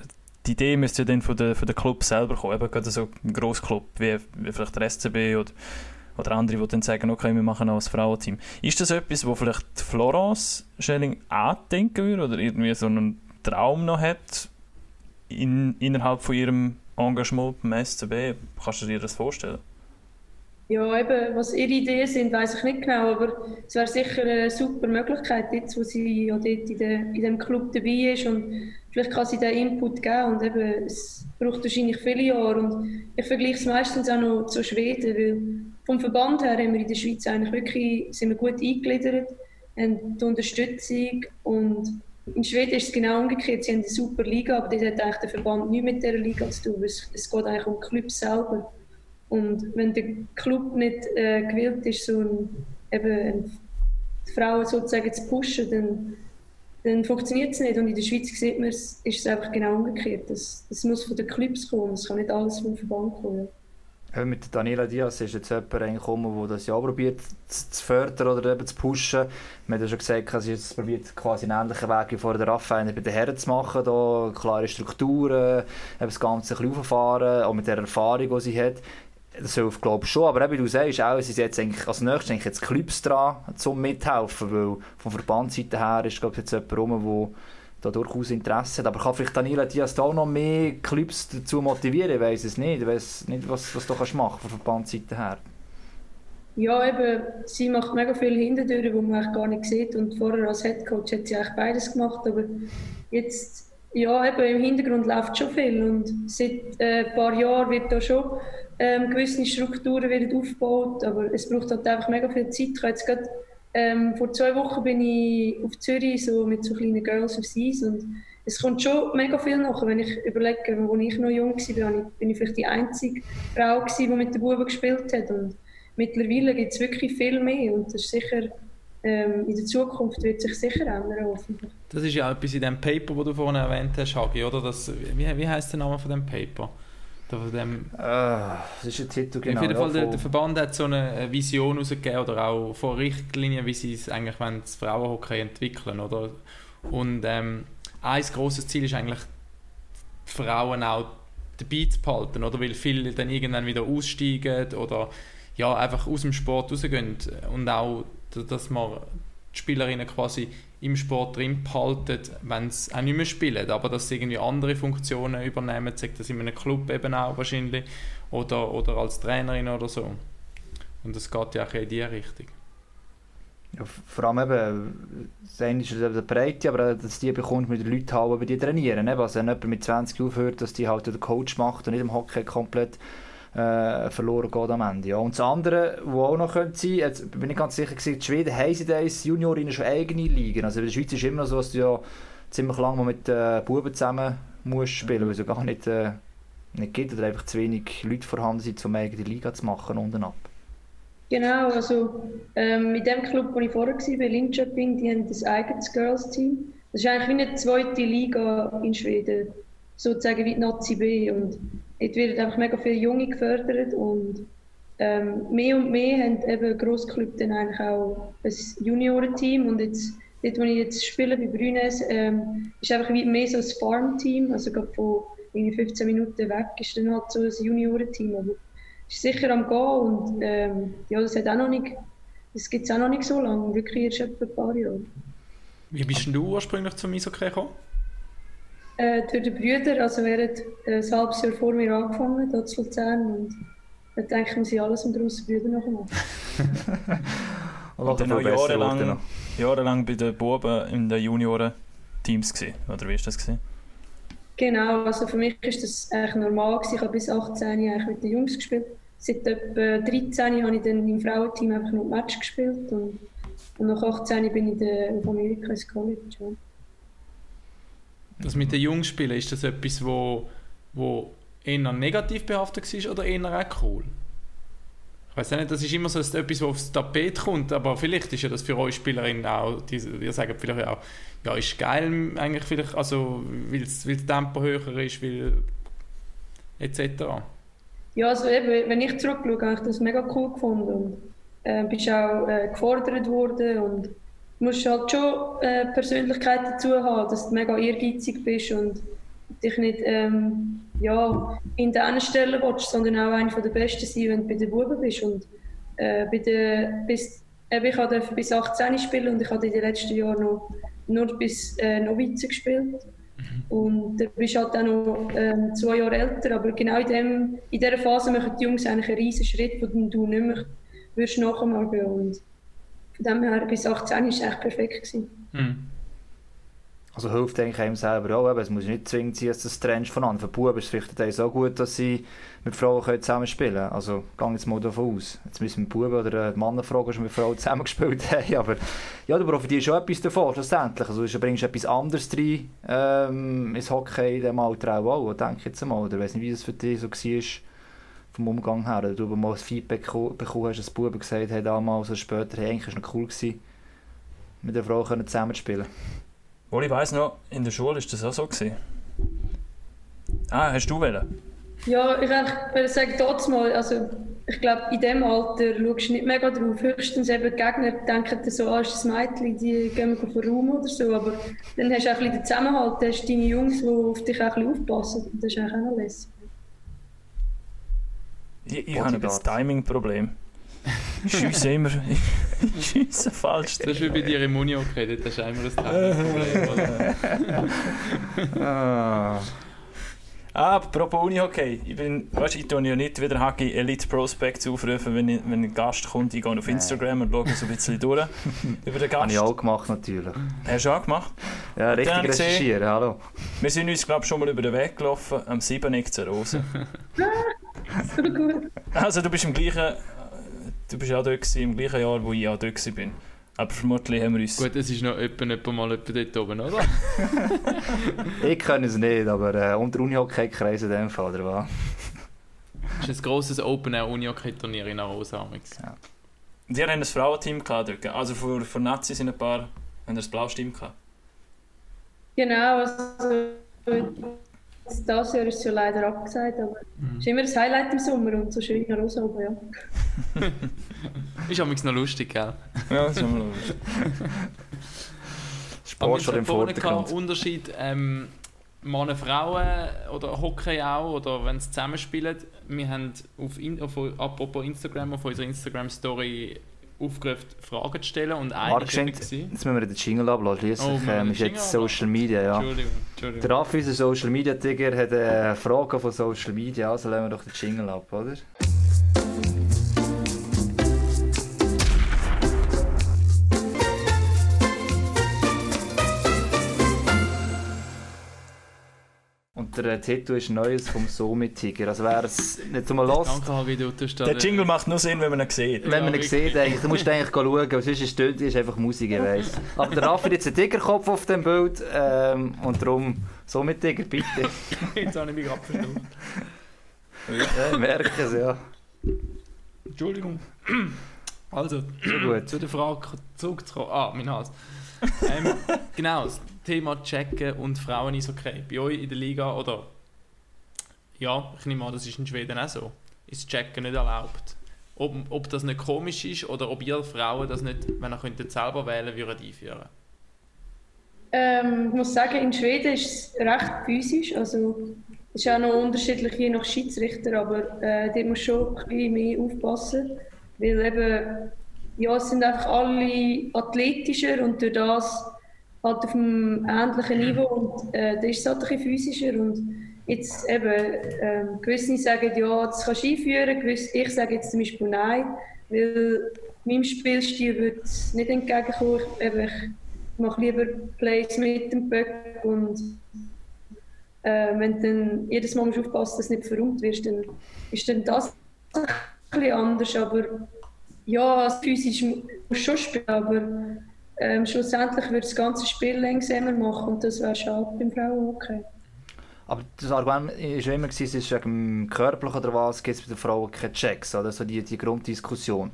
die Idee müsste ja dann von den, von den Clubs selber kommen. Eben gerade so ein Grossclub wie, wie vielleicht der SCB oder, oder andere, die dann sagen, okay, wir machen auch ein Frauenteam. Ist das etwas, wo vielleicht Florence Schelling andenken würde oder irgendwie so einen Traum noch hat in, innerhalb von ihrem Engagement beim SCB? Kannst du dir das vorstellen? Ja, eben, was ihre Ideen sind, weiß ich nicht genau, aber es wäre sicher eine super Möglichkeit, jetzt, wo sie ja dort in, der, in dem Club dabei ist und vielleicht kann sie den Input geben und eben, es braucht wahrscheinlich viele Jahre und ich vergleiche es meistens auch noch zu Schweden, weil vom Verband her haben wir in der Schweiz eigentlich wirklich, sind wir gut eingegliedert, haben die Unterstützung und in Schweden ist es genau umgekehrt, sie haben eine super Liga, aber das hat eigentlich der Verband nichts mit dieser Liga zu tun, es, es geht eigentlich um den Club selber. Und wenn der Club nicht äh, gewillt ist, so ein, eben die Frauen sozusagen zu pushen, dann, dann funktioniert es nicht. Und in der Schweiz sieht man, ist es einfach genau umgekehrt. Das, das muss von den Clubs kommen, es kann nicht alles vom Verband kommen. Ja, mit Daniela Diaz ist jetzt jemand gekommen, der das ja probiert zu fördern oder eben zu pushen. Wir haben ja schon gesagt, sie jetzt probiert, quasi einen ähnlichen Weg wie vor der Raffaele bei den Herren zu machen. Da klare Strukturen, das Ganze ein bisschen auffahren, auch mit der Erfahrung, die sie hat. Das hilft, glaube ich, schon. Aber wie du sagst, auch, es ist jetzt eigentlich, als nächstes eigentlich jetzt Clubs dran, zum Mithelfen, weil von Verbandsseite her ist, glaube ich, jetzt jemand rum, der da durchaus Interesse hat. Aber kann vielleicht Daniela Diaz da auch noch mehr Clubs dazu motivieren? Ich weiß es nicht. Ich weiß nicht, was, was du kannst machen von Verbandsseite her. Ja, eben, sie macht mega viel hinterdurch, wo man eigentlich gar nicht sieht. Und vorher als Headcoach hat sie eigentlich beides gemacht. Aber jetzt, ja, eben im Hintergrund läuft schon viel. Und seit äh, ein paar Jahren wird da schon ähm, gewisse Strukturen werden aufgebaut. Aber es braucht halt einfach mega viel Zeit. Ich jetzt gerade, ähm, vor zwei Wochen bin ich auf Zürich so mit so kleinen Girls aufs Eis. Und es kommt schon mega viel nach. Wenn ich überlege, als ich noch jung war, bin ich vielleicht die einzige Frau, gewesen, die mit den Buben gespielt hat. Und mittlerweile gibt es wirklich viel mehr und das ist sicher, ähm, in der Zukunft wird sich sicher ändern, hoffentlich. Das ist ja auch etwas in dem Paper, das du vorhin erwähnt hast, Hagi, oder? Das, wie, wie heißt der Name von dem Paper? Von dem, äh, das ist ein Titel, genau. Auf jeden Fall, ja, der, der, Verband hat so eine Vision herausgegeben oder auch von Richtlinien, wie sie es eigentlich wollen, das Frauenhockey entwickeln, oder? Und ähm, ein grosses Ziel ist eigentlich, die Frauen auch dabei zu behalten, oder? Weil viele dann irgendwann wieder aussteigen oder ja, einfach aus dem Sport rausgehen und auch, dass man die Spielerinnen quasi im Sport drin behalten, wenn sie auch nicht mehr spielen, aber dass sie irgendwie andere Funktionen übernehmen, sagt das in einem Club eben auch wahrscheinlich oder, oder als Trainerin oder so. Und das geht ja auch in diese Richtung. Ja, vor allem eben, das eine ist der Breite, aber dass die bekommt mit den Leuten haben, die trainieren. Also wenn jemand mit 20 aufhört, dass die halt den Coach macht und nicht im Hockey komplett äh, verloren geht am Ende. Ja. Und das andere, was auch noch könnte sein, jetzt bin ich ganz sicher gewesen, die Schweden haben sie das Juniorinnen schon eigene Ligen. Also in der Schweiz ist immer so, dass du ja ziemlich lange mit äh, Buben zusammen musst spielen, weil es ja gar nicht, äh, nicht geht oder einfach zu wenig Leute vorhanden sind, um eigene Liga zu machen und ab. Genau, also ähm, in dem Club, wo ich vorher war, bei Linköping, die haben ein eigenes Girls-Team. Das ist eigentlich wie eine zweite Liga in Schweden, sozusagen wie die Nazi B. Und Dort werden einfach mega viele Junge gefördert und ähm, mehr und mehr haben eben Grossclub dann eigentlich auch ein Juniorenteam und jetzt dort, wo ich jetzt spiele bei Brünes, ähm, ist einfach wie mehr so ein Farmteam, also gerade von irgendwie 15 Minuten weg ist dann halt so ein Juniorenteam, aber ist sicher am Gehen und ähm, ja, das hat auch noch nicht, das gibt es auch noch nicht so lange, wirklich erst etwa ein paar Jahre. Wie bist du ursprünglich zum Eishockey gekommen? Äh, durch die Brüder, also er hat äh, ein halbes Jahr vor mir angefangen, dort zu Luzern und dann denke ich, wir sind alles um grossen Brüder nachmachen. und dann noch jahrelang, jahrelang bei den Buben in den Junioren-Teams gewesen, oder wie war das? Gewesen? Genau, also für mich war das eigentlich normal. Gewesen. Ich habe bis 18 eigentlich mit den Jungs gespielt. Seit etwa 13 habe ich dann im Frauenteam einfach noch Match gespielt und, und nach 18 bin ich dann auf Amerika ins College. Das mit den Jungs spielen, ist das etwas, wo, wo eher negativ behaftet war oder eher auch cool? Ich weiß nicht, das ist immer so etwas, was aufs Tapet kommt, aber vielleicht ist ja das für euch Spielerinnen auch, die, die sagen vielleicht auch, ja, ist geil eigentlich vielleicht, also weil das Tempo höher ist, weil etc. Ja, also eben, wenn ich zurückschaue, habe ich das mega cool gefunden und äh, bist auch äh, gefordert worden und musst halt schon äh, Persönlichkeit dazu haben, dass du mega ehrgeizig bist und dich nicht ähm, ja, in den stellen willst, sondern auch einer der Besten sein, wenn du bei den Buben bist. Und, äh, bei den, bis, äh, ich durfte bis 18 spielen und ich habe in den letzten Jahren noch, nur bis äh, Novize gespielt. Und du bist halt auch noch ähm, zwei Jahre älter, aber genau in, dem, in dieser Phase machen die Jungs eigentlich einen riesen Schritt, den du nicht mehr würdest nachmachen würdest. Von dem her, bis 18 war es echt perfekt. Mhm. Also hilft eigentlich einem selber auch, es muss nicht zwingend sein, dass das trennst von anderen. Für Buben ist es vielleicht so gut, dass sie mit Frauen zusammen spielen können. Also gehe jetzt mal davon aus. Jetzt müssen wir Buben oder die Männer fragen, ob wir mit Frauen zusammen gespielt haben. Aber ja, du profitierst schon etwas davon, schlussendlich. Also du bringst etwas anderes rein ähm, ins Hockey in diesem Alter auch, denke ich jetzt mal. Oder ich weiß nicht, wie das für dich so war vom Umgang her. Oder du mal ein Feedback bekommen hast, dass Buben gesagt haben damals oder später, hey, eigentlich war es noch cool gewesen, mit der Frau zusammen zu spielen. Wohl, ich weiss noch, in der Schule war das auch so. Gewesen. Ah, hast du wählen? Ja, ich würde sagen, trotzdem mal, also ich glaube, in diesem Alter schaust du nicht mega drauf. Höchstens eben die Gegner denken so, ah, ist das Mädchen, die gehen wir Raum oder so. Aber dann hast du auch ein bisschen den Zusammenhalt, hast du deine Jungs, die auf dich auch ein bisschen aufpassen. Das ist eigentlich auch noch lässig. Ich, ich habe ein Timing-Problem. Ich schiesse immer. ich schiesse falsch. Das ist wie bei dir im Uni-Credit, das ist einmal ein Timing-Problem. ah. Apropos Unihockey. Ich bin, weißt, ich tue ja nicht wieder Hockey Elite Prospects aufrufen, wenn, ich, wenn ein Gast kommt. Ich gehe auf Instagram und schaue so ein bisschen durch über den Habe Gast. ich auch gemacht, natürlich. Hast du auch gemacht? Ja, richtig habe ich gesehen- recherchieren, hallo. Wir sind uns, glaube ich, schon mal über den Weg gelaufen, am Siebeneck zur Rose. So gut. Also du bist im gleichen, du bist auch dort gewesen, im gleichen Jahr, wo ich auch dort bin. Aber vermutlich haben wir uns... Gut, es ist noch etwa, etwa mal etwa dort oben, oder? Ich kann es nicht, aber äh, unter Unihockey-Kreis in dem Fall, oder was? Es ist ein grosses Open-Air-Unihockey-Turnier in Arosa. amix. Die haben ein Frauenteam gehabt also für, für Nazis sind ein paar, haben das blaues Team gehabt. Genau, also jetzt das Jahr ist es ja leider abgesagt, aber es ist immer das Highlight im Sommer und so schön Rosa oben, ja. Ist amix noch lustig, gell? Ja, ist schon mal lustig. Sport schon im Vordergrund. Unterschied ähm, Männer, Frauen oder Hockey auch oder wenn sie zusammenspielen. Wir haben auf, in, auf apropos Instagram auf unserer Instagram Story aufgerufen, Fragen zu stellen und eine war Jetzt müssen wir den Jingle ablassen. Schliesslich Oh, ähm, ist jetzt Social Media, ja. Entschuldigung, Entschuldigung. Der Raffi, unser Social Media Tiger, hat äh, Fragen von Social Media, also lassen wir doch den Jingle ab, oder? Der Titel ist Neues vom Somi Tiger. Also wer es nicht mal los, Danke, Hagi, du tust da Der Jingle macht nur Sinn, wenn man ihn sieht. wenn man ihn sieht, eigentlich, du musst eigentlich schauen, sonst ist es ist einfach Musik, ich weiss. Aber der Raffi hat jetzt einen Tigerkopf auf dem Bild ähm, und darum Somi Tiger, bitte. Jetzt habe ich mich gerade verstanden. Ja, merke es, ja. Entschuldigung. Also, zu der Frage zurückzukommen. Ah, mein Hals. ähm, genau, Thema Checken und Frauen ist okay. Bei euch in der Liga oder. Ja, ich nehme an, das ist in Schweden auch so. Ist Checken nicht erlaubt. Ob, ob das nicht komisch ist oder ob ihr Frauen das nicht, wenn ihr könntet selber wählen würdet, einführen. Ähm, ich muss sagen, in Schweden ist es recht physisch, also es ist auch noch unterschiedlich je nach Schiedsrichter, aber äh, da muss schon ein bisschen mehr aufpassen, weil eben, ja, es sind einfach alle athletischer und durch das halt auf einem ähnlichen Niveau und äh, da ist es halt ein bisschen physischer und jetzt eben, ähm, gewisse sagen, ja, das kannst du einführen, gewisse, ich sage jetzt zum Beispiel nein, weil meinem Spielstil würde es nicht entgegenkommen, ich, eben, ich mache lieber Plays mit dem Böck und äh, wenn du dann jedes Mal musst aufpassen dass du nicht verrummt wirst, dann ist dann das ein bisschen anders, aber ja, also physisch musst du schon spielen, aber ähm, schlussendlich würde das ganze Spiel langsamer machen und das wäre schade beim Frauenhockey. Aber das Argument war ja immer, es ist wegen dem Körperlichen oder was, gibt es bei den Frauen keine Checks, oder so die, die Grunddiskussion.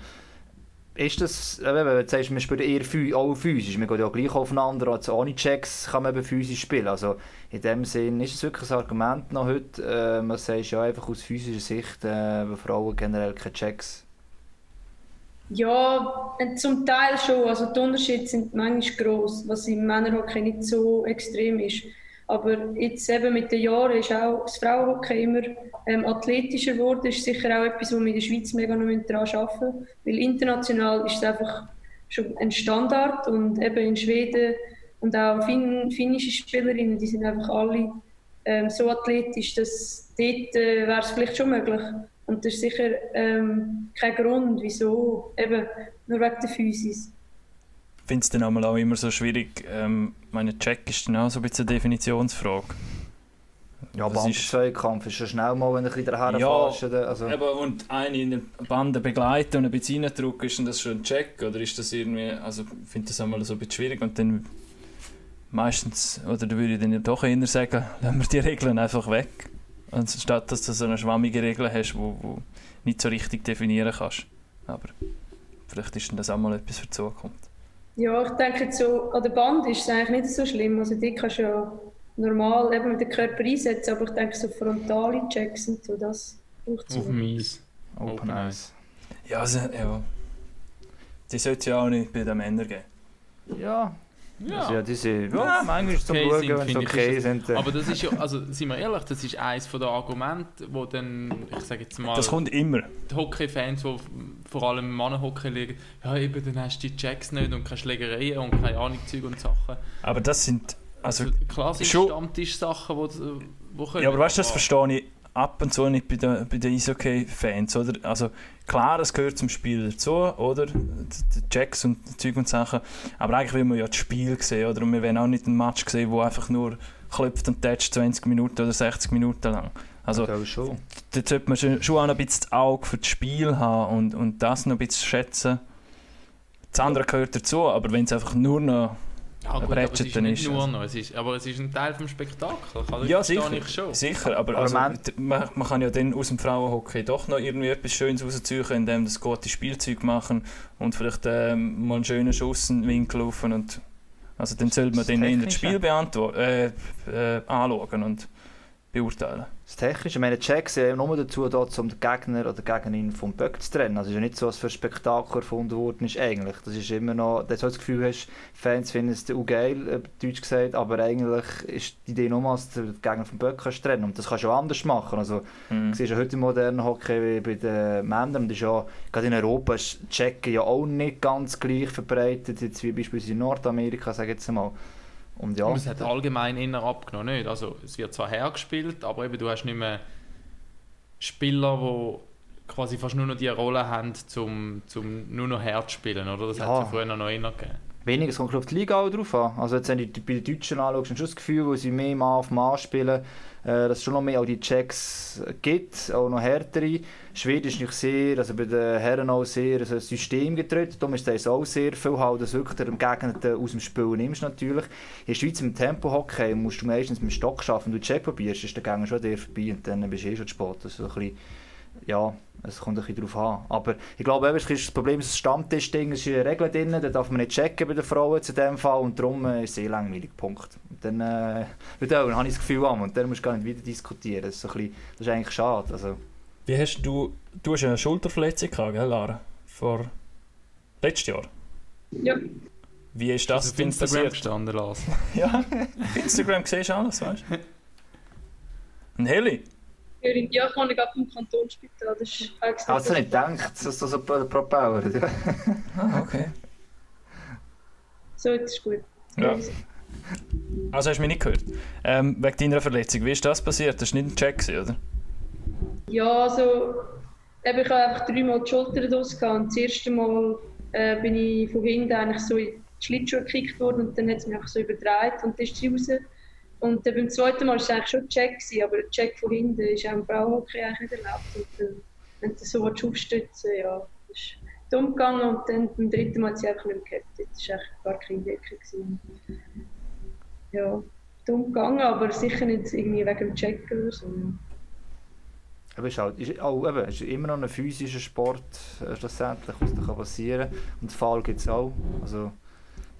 Ist das, wenn du sagst, wir spielen eher auch physisch, wir gehen ja gleich aufeinander, also ohne Checks kann man eben physisch spielen. Also in dem Sinn ist es wirklich ein Argument noch heute, äh, man sagt ja einfach aus physischer Sicht, äh, bei Frauen generell keine Checks. Ja, zum Teil schon. Also die Unterschiede sind manchmal gross, was im Männerhockey nicht so extrem ist. Aber jetzt eben mit den Jahren ist auch das Frauenhockey immer ähm, athletischer geworden. Ist sicher auch etwas, wo wir in der Schweiz mega noch daran arbeiten müssen. Weil international ist es einfach schon ein Standard und eben in Schweden und auch fin finnische Spielerinnen, die sind einfach alle ähm, so athletisch, dass dort äh, wäre es vielleicht schon möglich. Und das ist sicher ähm, kein Grund, wieso, eben nur wegen der Physis. Ich finde es dann einmal auch immer so schwierig. Ähm, meine Check ist dann auch so ein bisschen eine Definitionsfrage. Ja, Das ist- schon schnell mal, wenn du ein bisschen daher Ja, Also, Eben, und eine in der Bande begleiten und ein bisschen reindrücken, ist denn das schon ein Check? Oder ist das irgendwie, also ich finde das einmal so ein bisschen schwierig und dann meistens, oder da würde ich dann doch eher sagen, lassen wir die Regeln einfach weg. Anstatt dass du so eine schwammige Regel hast, wo, wo nicht so richtig definieren kannst. Aber vielleicht ist dann das auch mal etwas für die Zukunft. Ja, ich denke so, an der Band ist es eigentlich nicht so schlimm. Also die kannst du ja normal eben mit dem Körper einsetzen, aber ich denke so frontale Checks und so, das braucht es Auf dem Eis. Open Open Eyes. Ja, also, ja. Die sollte es ja auch nicht bei den Männern geben. Ja, Ja. Also, ja die sind ja, manchmal zum okay Schauen, wenn sie okay sind. äh, Aber das ist ja, also sind wir ehrlich, das ist eines der Argumente, wo dann, ich sage jetzt mal, Das kommt immer. die Hockey-Fans, die vor allem im Mannenhockey liegen, ja eben, dann hast du die Checks nicht und keine Schlägereien und keine Ahnung, Zeug und Sachen. Aber das sind, also klar sind schon- Stammtisch-Sachen, wo, wo können. Ja, aber weißt du, das verstehe ich ab und zu nicht bei den, bei den Eishockey-Fans, oder? Also klar, es gehört zum Spiel dazu, oder? Die Checks und Zeug und Sachen. Aber eigentlich will man ja das Spiel sehen, oder? Und wir wollen auch nicht einen Match sehen, wo einfach nur klopft und tätscht 20 Minuten oder 60 Minuten lang. Also, schon. dort sollte man schon schon auch noch ein bisschen das Auge für das Spiel haben und, und das noch ein bisschen schätzen. Das andere gehört dazu, aber wenn es einfach nur noch Ja, gut, Aber es ist nicht ist nur noch, es ist, aber es ist ein Teil vom Spektakel. Kann Ja, sicher. Ich schon. Sicher, aber, Aber also, man- man, kann ja dann aus dem Frauenhockey doch noch irgendwie etwas Schönes rausziehen, indem das gute Spielzeug machen und vielleicht ähm, mal einen schönen Schuss in den Winkel laufen und also dann sollte man Das dann in das. Spiel beantworten, äh, äh, anschauen und beurteilen. Das Technische, ich meine, Checks sind ja nur dazu da, um den Gegner oder die Gegnerin vom Böck zu trennen. Also es ist ja nicht so, dass für Spektakel erfunden worden ist eigentlich. Das ist immer noch, dass du das Gefühl hast, Fans finden es auch geil, äh, deutsch gesagt, aber eigentlich ist die Idee nur, dass du den Gegner vom Böck kannst trennen Und das kannst du auch anders machen. Also Mhm. Du siehst ja heute im modernen Hockey wie bei den Männern. Und das ist ja, gerade in Europa ist Checken ja auch nicht ganz gleich verbreitet, jetzt wie beispielsweise in Nordamerika, sage ich jetzt mal. Und ja, Und es hat allgemein eher abgenommen, nicht? Also es wird zwar hergespielt, aber eben du hast nicht mehr Spieler, die quasi fast nur noch die Rolle haben, zum, zum nur noch herzuspielen, oder? Das Ja. hat es ja früher noch eher gegeben. weniger, es kommt auf die Liga auch drauf an. Also jetzt, wenn du die- bei den Deutschen anschaust, hast du das Gefühl, wo sie mehr Mann auf Mann spielen, dass es schon noch mehr auch die Checks gibt, auch noch härtere. Schweden ist nicht sehr, also bei den Herren auch sehr also System getreten. Darum ist das auch sehr viel halt, dass wirklich der Gegner aus dem Spiel nimmst natürlich. In der Schweiz im Tempo-Hockey musst du meistens mit dem Stock schaffen. Wenn du Check probierst, ist der Gegner schon dir vorbei und dann bist du eh schon zu spät. Das ist so ein bisschen, ja, es kommt ein bisschen drauf an. Aber ich glaube, eben, es ist das Problem, das Stammtisch-Ding, es ist eine Regel drin, da darf man nicht checken bei den Frauen zu dem Fall und darum äh, ist es sehr langweilig, Punkt. Und dann, äh, dann habe ich das Gefühl, an, und dann musst du gar nicht wieder diskutieren. Das ist, so ein bisschen, das ist eigentlich schade. Also, Wie hast du, du hast eine Schulterverletzung gehabt, gell, Lara? Vor letztes Jahr. Ja, Wie ist Das das auf Instagram passiert? gestanden, Lars. Ja, auf Instagram siehst du alles, weißt du? Ein Heli? Ja, ich wohne gerade im Kantonsspital. Das ist hast du nicht gedacht, dass das so propellert? Ja. Ah, okay. So, jetzt ist gut. Ja. Also hast du mich nicht gehört. Ähm, wegen deiner Verletzung, wie ist das passiert? Das war nicht ein Check, oder? Ja, also eben, ich habe einfach dreimal die Schulter draus gehabt. Und das erste Mal äh, bin ich von hinten eigentlich so in die Schlittschuhe gekickt worden und dann hat es mich einfach so überdreht und dann ist sie raus. Und dann beim zweiten Mal war es eigentlich schon Check, gewesen, aber der Check von hinten ist im Frauenhockey eigentlich nicht erlaubt. Und dann, wenn du so aufstützen ja, das ist dumm gegangen und dann beim dritten Mal hat sie einfach nicht mehr gehabt. Das war eigentlich gar keine Wirkung. Ja, dumm gegangen, aber sicher nicht irgendwie wegen dem Check oder so. Aber es ist, halt, ist, auch, eben, es ist immer noch ein physischer Sport, äh, schlussendlich, was da passieren kann. Und Fall gibt es auch. Also,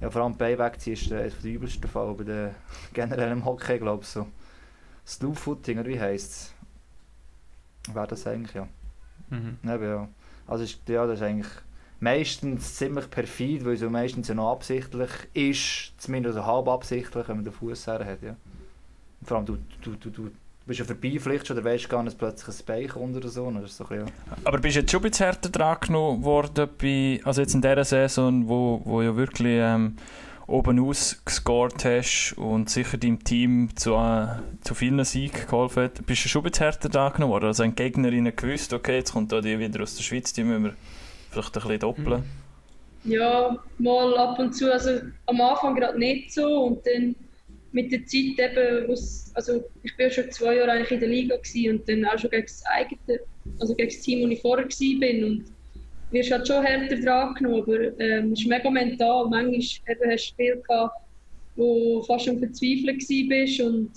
ja, vor allem Beiwegziehen ist der, der übelste Fall bei der generell im Hockey, glaube ich. So. Slowfooting, oder wie heisst es? Wäre das eigentlich, ja. Mhm. Eben, ja. Also ist, ja, das ist eigentlich meistens ziemlich perfid, weil es ja meistens ja noch absichtlich ist, zumindest also halb absichtlich, wenn man den Fuß her hat, ja. Vor allem du, du, du, du bist ja vorbei vielleicht schon, oder weißt gar nicht, dass plötzlich ein Bein kommt oder so. Ist so bisschen, Aber bist du jetzt schon ein bisschen härter dran genommen worden, bei, also jetzt in dieser Saison, wo, wo ja wirklich ähm, oben ausgescored hast und sicher deinem Team zu, äh, zu vielen Siegen geholfen hat, bist du schon ein bisschen härter dran genommen worden? Also haben die Gegnerinnen gewusst, okay, jetzt kommt da die wieder aus der Schweiz, die müssen wir vielleicht ein bisschen doppeln. Ja, mal ab und zu. Also am Anfang gerade nicht so und dann mit der Zeit eben, also ich bin ja schon zwei Jahre eigentlich in der Liga und dann auch schon gegen das eigene, also gegen das Team, wo ich vorher gewesen bin und wirst halt schon härter dran genommen, aber ähm, es ist mega mental. Manchmal eben hast du Spiele gehabt, wo fast am Verzweifeln bist und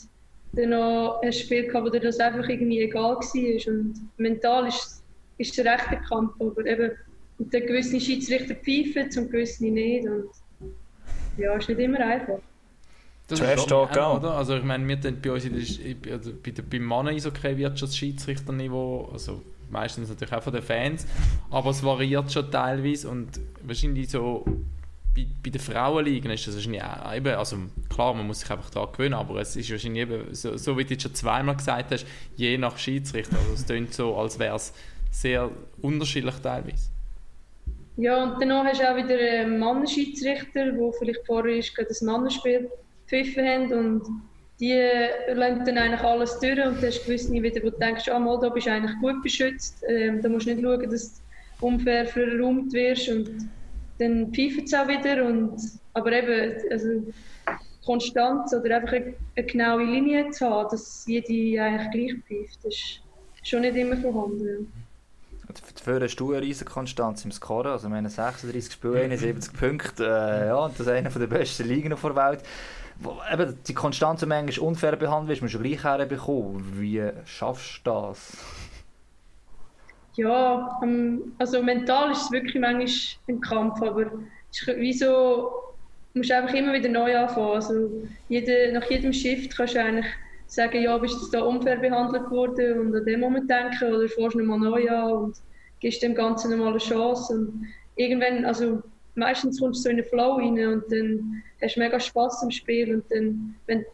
dann auch hast du Spiele gehabt, wo dir das einfach irgendwie egal war und mental ist, ist es ein rechter Kampf, aber eben und dann gewisse Schiedsrichter pfeifen, zum gewissen nicht. Und ja, ist nicht immer einfach. Das Trash ist Talk auch. oder? Also ich meine, wir tun bei uns in der, Sch- also bei der, beim Mannen-Eishockey wird schon das Schiedsrichterniveau, also meistens natürlich auch von den Fans, aber es variiert schon teilweise und wahrscheinlich so bei, bei den Frauenligen ist das wahrscheinlich auch eben, also klar, man muss sich einfach daran gewöhnen, aber es ist wahrscheinlich eben, so, so wie du jetzt schon zweimal gesagt hast, je nach Schiedsrichter, also es klingt so, als wäre es sehr unterschiedlich teilweise. Ja, und danach hast du auch wieder einen Mannenschiedsrichter, der vielleicht vorher ist, gerade das Mannenspiel gepfiffen haben. Und die lassen dann eigentlich alles durch und dann hast du gewisse wieder, wo du denkst, ah, mal, da bist du eigentlich gut beschützt, ähm, da musst du nicht schauen, dass du unfair verräumt wirst und dann pfeift es auch wieder und, aber eben, also Konstanz oder einfach eine, eine genaue Linie zu haben, dass jede eigentlich gleich pfeift, das ist schon nicht immer vorhanden. Dafür hast du eine riesige Konstanz im Scoren, also meine 36 Spiele, 71 Punkte, äh, ja, das ist einer der besten Ligen der Welt. Eben, die Konstanz, manchmal unfair behandelt wirst, musst du gleich herbekommen. Wie schaffst du das? Ja, ähm, also mental ist es wirklich manchmal ein Kampf, aber es ist wie so, du musst einfach immer wieder neu anfangen. Also jede, nach jedem Shift kannst du eigentlich sagen, ja, bist du da unfair behandelt worden und an dem Moment denken oder fährst nochmal neu an und gibst dem Ganzen nochmal eine Chance. Und irgendwann, also meistens kommst du so in einen Flow rein und dann hast du mega Spass im Spiel und dann, wenn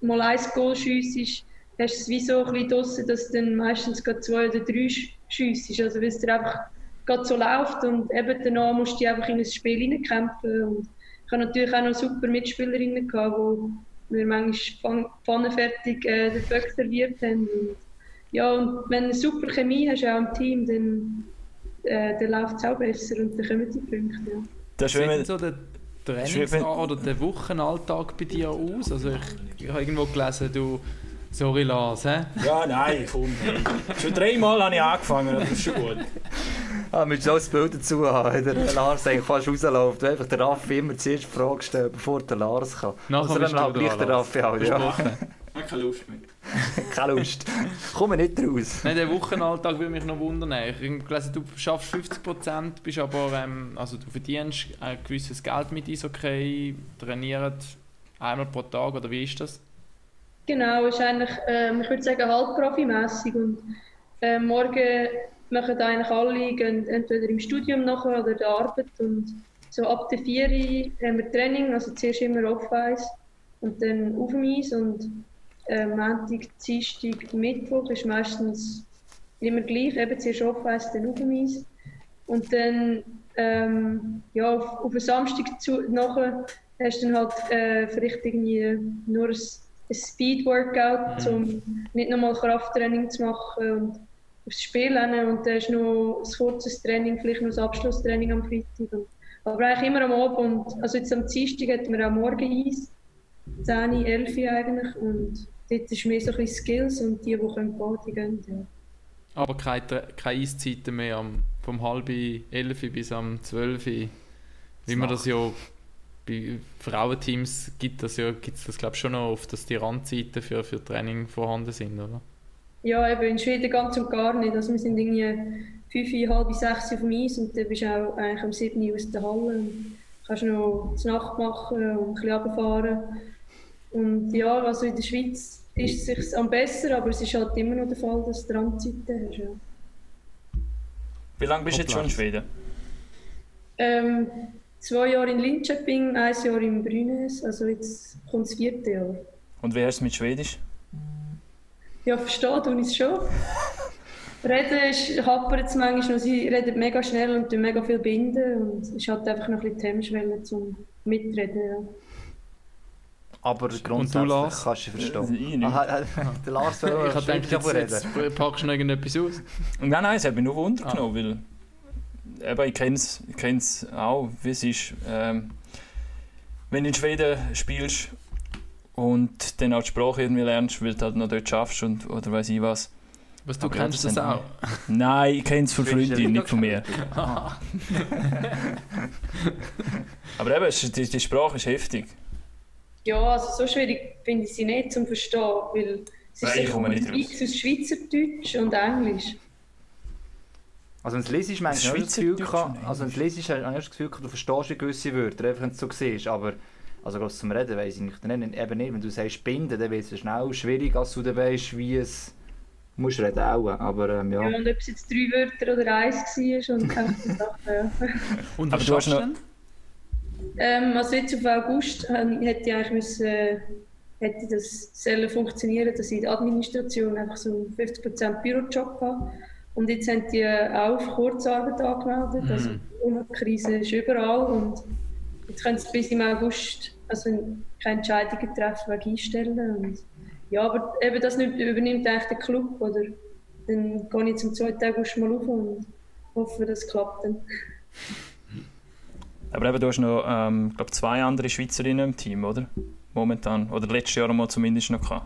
du mal ein Goal schiessest, hast du es wie so ein bisschen draussen, dass du dann meistens gerade zwei oder drei schiessest, also weil es dir einfach gerade so läuft und eben danach musst du dich einfach in ein Spiel hineinkämpfen und ich habe natürlich auch noch super Mitspielerinnen gehabt, die mir manchmal pfannenfertig äh, den Böck serviert haben und ja, und wenn du eine super Chemie hast auch im Team, dann, äh, dann läuft es auch besser und dann kommen die Punkte. Ja. Das wenn sieht so der Trainings- oder der Wochenalltag bei dir aus? Also ich, ich habe irgendwo gelesen, du... Sorry Lars, hä? ja, nein, komm. Schon dreimal habe ich angefangen, das ist schon gut. Ah, müssen auch das Bild dazu haben, der Lars eigentlich fast rausläuft. Einfach der Raffi immer zuerst die Frage stellen, bevor der Lars kann. Nachher also, dann du halt gleich Lars. Raffi halt, ja. Ich habe keine Lust mehr. Keine Lust. Kommen nicht raus. Nein, der Wochenalltag würde mich noch wundern. Ich habe gelesen, du schaffst 50%, bist aber, ähm, also du verdienst ein gewisses Geld mit Eishockey, trainiert einmal pro Tag, oder wie ist das? Genau, ist eigentlich, ähm, ich würde sagen, halb profimässig und äh, morgen machen eigentlich alle gehen entweder im Studium nachher oder der Arbeit und so ab der 4 Uhr haben wir Training, also zuerst immer Off-Eis und dann auf dem Eis und äh, Montag, Dienstag, Mittwoch ist meistens immer gleich, eben zuerst Off-Eis, dann auf dem Eis und dann ähm, ja, auf, auf den Samstag zu, nachher hast du dann halt äh, vielleicht irgendwie nur ein, ein Speed-Workout, um nicht nochmal Krafttraining zu machen und aufs Spiel rennen. und dann ist noch ein kurzes Training, vielleicht noch das Abschlusstraining am Freitag. Und, aber eigentlich immer am Abend, also jetzt am Dienstag hatten wir auch morgen Eis, 10, 11 eigentlich. Und dort ist mehr so ein bisschen Skills und die, die können die gehen. Ja. Aber keine, keine Eiszeiten mehr am, vom halb elf bis am 12 wie man das ja bei Frauenteams gibt das ja, gibt es das glaube ich schon noch oft, dass die Randzeiten für, für Training vorhanden sind, oder? Ja, eben in Schweden ganz und gar nicht. Also wir sind irgendwie fünf, halb sechs auf dem Eis und dann bist du auch eigentlich um sieben Uhr aus der Halle und kannst noch die Nacht machen und ein bisschen runterfahren. Und ja, also in der Schweiz ist es sich am besser, aber es ist halt immer noch der Fall, dass du Randzeiten hast. Ja. Wie lange bist du jetzt schon in. Schweden? Ähm, zwei Jahre in Linköping, ein Jahr in Brynäs, also jetzt kommt das vierte Jahr. Und wie hast du es mit Schwedisch? Ja, verstehe tue ich es schon. Reden ist, hapert es manchmal noch, sie reden mega schnell und tun mega viel binden und es ist halt einfach noch ein bisschen die Hemmschwelle zum Mitreden. Ja. Aber grundsätzlich Lars? kannst du verstehen. Ich nicht. Aha, äh, der Lars will Ich habe gedacht, jetzt, reden. jetzt packst du noch irgendetwas aus. Und Nein, nein, es hat mich nur Wunder genommen, weil eben, ich kenne es ich kenn's auch, wie es ist. Ähm, wenn du in Schweden spielst und dann auch die Sprache irgendwie lernst, weil du halt noch dort schaffst und, oder weiß ich was. Was du Aber kennst das das auch. Nein, ich kenne es von hat nicht von mir. Aber eben, die, die Sprache ist heftig. Ja, also so schwierig finde ich sie nicht zum Verstehen, weil ist Nein, ich komme nicht ein Mix aus Schweizerdeutsch und Englisch. Also wenn du es Das habe ich das Gefühl, und also wenn du habe ich das Gefühl, gehabt, du verstehst gewisse Wörter, einfach wenn du es so siehst, aber also gerade zum Reden weiss ich nicht, dann eben nicht, wenn du sagst binden, dann wird es schnell schwierig, als du dann weißt, wie es musst reden auch, aber ähm, ja. Ja. und ob es jetzt drei Wörter oder eins war und keine Sachen. Ja. Und Aber was du hast du noch- denn? Ähm, also jetzt auf August ähm, hätte ich eigentlich müssen, äh, hätte das sollen funktionieren, dass ich in der Administration einfach so einen 50% Bürojob habe. Und jetzt haben die auch auf Kurzarbeit angemeldet. Also die Krise ist überall und jetzt können sie bis im August also keine Entscheidungen treffen wegen Einstellen. Und ja, aber eben das übernimmt eigentlich der Club, oder? Dann gehe ich zum zweiten August mal auf und hoffe, das klappt dann. Aber eben, du hast noch, ähm, glaube zwei andere Schweizerinnen im Team, oder? Momentan. Oder letztes Jahr mal zumindest noch.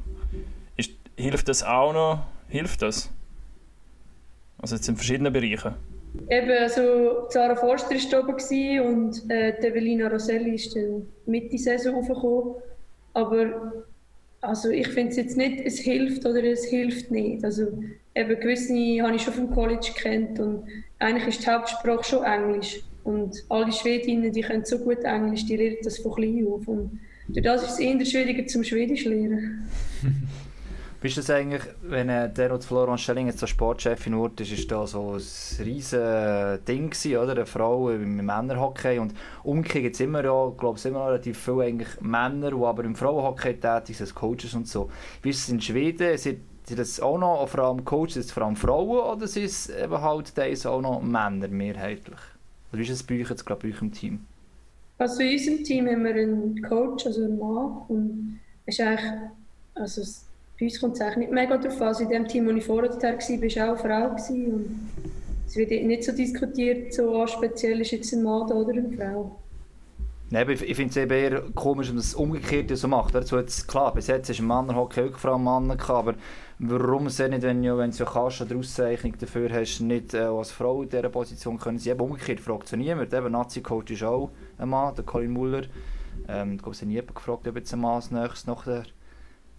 Ist, hilft das auch noch? Hilft das? Also jetzt in verschiedenen Bereichen. Eben, also Zara Forster war oben und äh, Evelina Roselli ist dann Mitte Saison aufgekommen. Aber also ich finde es jetzt nicht, es hilft oder es hilft nicht. Also eben gewisse habe ich schon vom College kennt und eigentlich ist die Hauptsprache schon Englisch. Und alle Schwedinnen, die können so gut Englisch, die lernen das von klein auf. Und durch das ist es eher schwieriger zum Schwedisch lernen. Wie ist das eigentlich, wenn äh, der noch Florence Schelling jetzt so Sportchefin wurde, ist, ist da so ein riesen Ding gewesen, oder? Eine Frau im Männerhockey und umgekehrt gibt es immer ja, glaube immer noch relativ viele eigentlich Männer, die aber im Frauenhockey tätig sind, als Coaches und so. Wie ist es in Schweden? Sind, das auch noch vor allem Coaches, vor allem Frauen oder sind es eben halt auch noch Männer mehrheitlich? Oder wie ist es bei euch jetzt gerade bei euch im Team? Also in unserem Team haben wir einen Coach, also einen Mann und ist eigentlich, also bei uns kommt es eigentlich nicht mega drauf an. Also in dem Team, wo ich vorher war, war auch eine Frau. Gewesen. Und es wird nicht so diskutiert, so ah, speziell ist jetzt ein Mann oder eine Frau. Nein, ich, finde es eher komisch, wenn man es umgekehrt so macht. Also jetzt, klar, bis jetzt ist ein Mann Hockey auch Frau Mann gehabt, aber warum es nicht, wenn, wenn du kannst, eine Auszeichnung dafür hast, nicht äh, als Frau in dieser Position können sie eben umgekehrt fragt ja niemand. Eben Nazi-Coach ist auch ein Mann, der Colin Muller. Ähm, ich glaube, hat niemand gefragt, ob jetzt ein Mann als der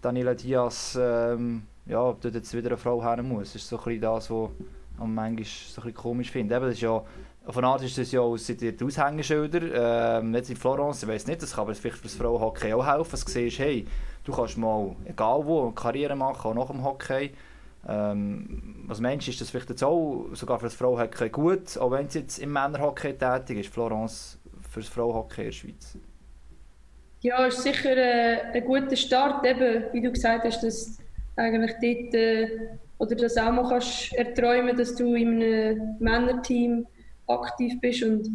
Daniela Diaz, ähm, ja, ob dort jetzt wieder eine Frau her muss. Das ist so ein bisschen das, was ich manchmal so ein bisschen komisch finde. Eben, das ist ja, eine Art ist das ja aus die Aushängeschilder. Ähm, jetzt in Florence, ich weiß nicht, das kann aber vielleicht für das Frauenhockey auch helfen, dass du siehst, hey, du kannst mal, egal wo, eine Karriere machen, auch nach dem Hockey. Ähm, meinst du, ist das vielleicht jetzt auch sogar für das Frauenhockey gut, auch wenn sie jetzt im Männerhockey tätig ist, Florence für das Frauenhockey in der Schweiz? Ja, ist sicher äh, ein guter Start, eben, wie du gesagt hast, dass eigentlich dort, äh, oder das auch mal kannst erträumen, dass du in einem Männerteam aktiv bist und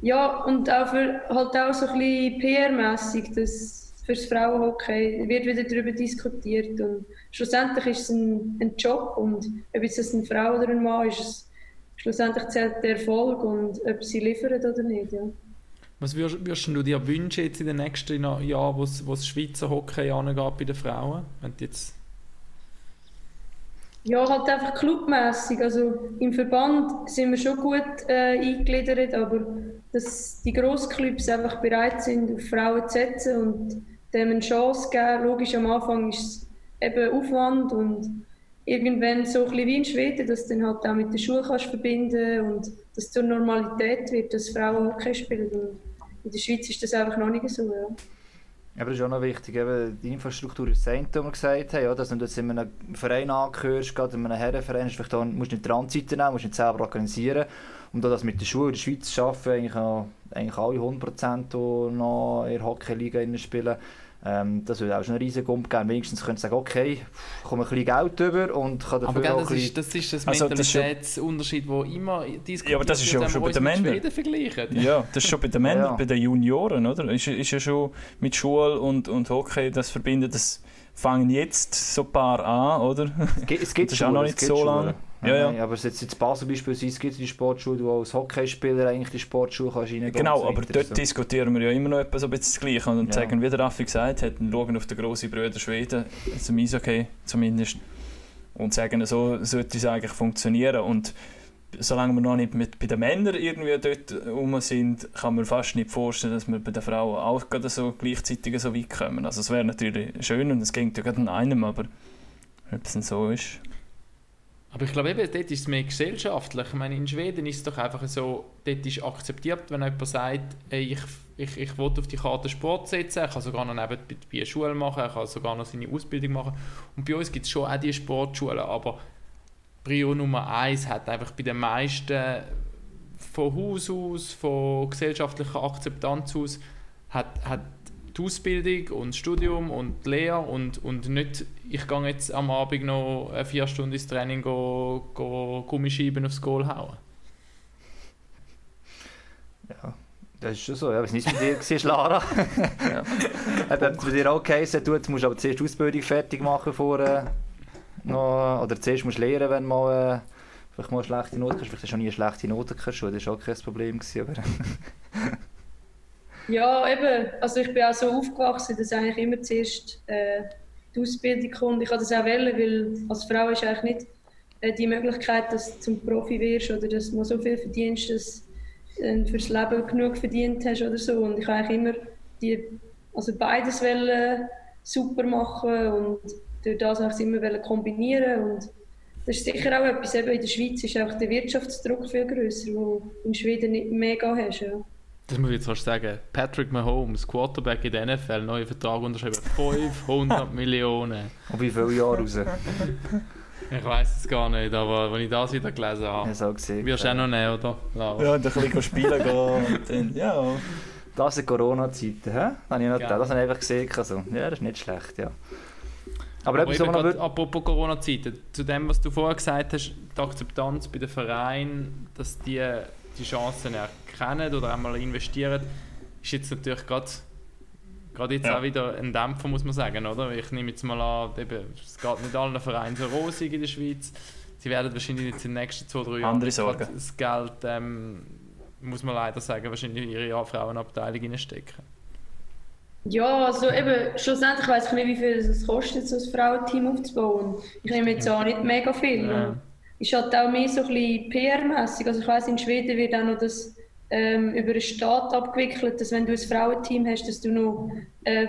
ja, und auch für, halt auch so ein bisschen PR-mässig, dass für das Frauenhockey wird wieder darüber diskutiert und schlussendlich ist es ein, ein Job und ob es eine Frau oder ein Mann ist, es, schlussendlich zählt der Erfolg und ob sie liefern oder nicht, ja. Was würdest, würdest du dir wünschen jetzt in den nächsten Jahren, wo das Schweizer Hockey angeht bei den Frauen? Wenn jetzt ja, halt einfach clubmässig. Also im Verband sind wir schon gut äh, eingegliedert, aber dass die Grossclubs einfach bereit sind, auf Frauen zu setzen und dem eine Chance geben. Logisch, am Anfang ist es eben Aufwand und irgendwann so ein bisschen wie in Schweden, dass du dann halt auch mit der Schule kannst verbinden und dass es zur Normalität wird, dass Frauen Hockey spielen. Und in der Schweiz ist das einfach noch nicht so. Ja. Aber das ist auch noch wichtig, eben die Infrastruktur ist das eine, was wir gesagt haben, ja, dass du jetzt in einem Verein angehörst, gerade in einem Herrenverein, vielleicht auch, musst du nicht Transite nehmen, musst nicht selber organisieren. Und auch das mit der Schule in der Schweiz schaffen, eigentlich, auch, eigentlich alle 100%, die noch in der Hockey-Liga spielen, ähm, das würde auch schon einen riesen Gump geben. Wenigstens können sie sagen, okay, ich komme ein bisschen Geld über und kann dafür aber gell, auch das, ist, das ist das also, Mentalitätsunterschied, der immer diskutiert Ja, aber das ist ja schon bei den Männern. Ja, das ist schon bei den Männern, ja. bei den Junioren, oder? Ist, ist ja schon mit Schule und, und Hockey das verbinden, das fangen jetzt so ein paar an, oder? Es gibt, es gibt das ist auch noch nicht so lange. Ja, ja. Aber jetzt in Basel beispielsweise gibt es die Sportschule, wo als Hockeyspieler eigentlich die Sportschule kannst reingehen Genau, aber dort so. diskutieren wir ja immer noch etwas so ein bisschen das Gleiche und ja. sagen, wie der Raffi gesagt hat, schauen auf den grossen Brüder Schweden, zum Eishockey zumindest, und sagen, so sollte es eigentlich funktionieren und solange wir noch nicht mit, bei den Männern irgendwie dort rum sind, kann man fast nicht vorstellen, dass wir bei den Frauen auch gerade so gleichzeitig so weit kommen. Also es wäre natürlich schön und es ging ja gerade an einem, aber ob es denn so ist... Aber ich glaube dort ist es mehr gesellschaftlich. Ich meine, in Schweden ist es doch einfach so, dort ist akzeptiert, wenn jemand sagt, ey, ich, ich, ich will auf die Karte Sport setzen, er kann sogar noch nebenbei eine Schule machen, er kann sogar noch seine Ausbildung machen. Und bei uns gibt es schon auch diese Sportschulen, aber Prio Nummer eins hat einfach bei den meisten von Haus aus, von gesellschaftlicher Akzeptanz aus, hat, hat die Ausbildung und das Studium und die Lehre und, und nicht, ich gehe jetzt am Abend noch vier Stunden ins Training go, go Gummischeiben aufs Goal hauen. Ja, Das ist schon so, ja. Was nicht mit dir war, Lara. Ja. Eben, bei dir auch geheißen, du musst aber zuerst die Ausbildung fertig machen, vor, äh, noch, oder zuerst musst du lernen, wenn du mal, äh, vielleicht mal eine schlechte Note hast. Vielleicht hast du schon nie eine schlechte Note gehabt, das war auch kein Problem. Gewesen, aber Ja, eben. Also ich bin auch so aufgewachsen, dass eigentlich immer zuerst äh, die Ausbildung kommt. Ich kann das auch wählen, weil als Frau ist eigentlich nicht äh, die Möglichkeit, dass du zum Profi wirst oder dass du so viel verdienst, dass du äh, fürs Leben genug verdient hast oder so. Und ich habe eigentlich immer die, also beides wollen, super machen und durch das auch immer wollen kombinieren und das ist sicher auch etwas, eben in der Schweiz ist auch der Wirtschaftsdruck viel grösser, wo du in Schweden nicht mega hast. Ja. Das muss ich jetzt fast sagen. Patrick Mahomes, Quarterback in der NFL, neuer Vertrag unterschrieben. 500 Millionen. und wie viele Jahre raus? Ich weiß es gar nicht, aber wenn ich das wieder gelesen habe. Ja, so gesehen. Wirst du auch noch nehmen, oder? Lara? Ja, und ein bisschen spielen gehen und dann, ja. Das sind Corona-Zeiten, hä? Das habe ich, noch, das habe ich einfach gesehen. Also. Ja, das ist nicht schlecht, ja. Aber Aber etwas, eben grad, apropos Corona-Zeiten, zu dem, was du vorher gesagt hast, die Akzeptanz bei den Vereinen, dass die die Chancen erkennen oder einmal investieren, ist jetzt natürlich gerade gerade jetzt Ja. auch wieder ein Dämpfer, muss man sagen, oder? Ich nehme jetzt mal an, eben, es geht nicht allen Vereinen so rosig in der Schweiz. Sie werden wahrscheinlich jetzt in den nächsten zwei, drei Jahren das Geld, ähm, muss man leider sagen, wahrscheinlich in ihre Frauenabteilung reinstecken. Ja, also eben, schlussendlich weiß ich nicht, wie viel es kostet, so ein Frauenteam aufzubauen. Ich nehme jetzt auch nicht mega viel. Ja. Und Ist halt auch mehr so ein bisschen PR-mässig. Also ich weiss, in Schweden wird auch noch das ähm, über den Staat abgewickelt, dass wenn du ein Frauenteam hast, dass du noch äh,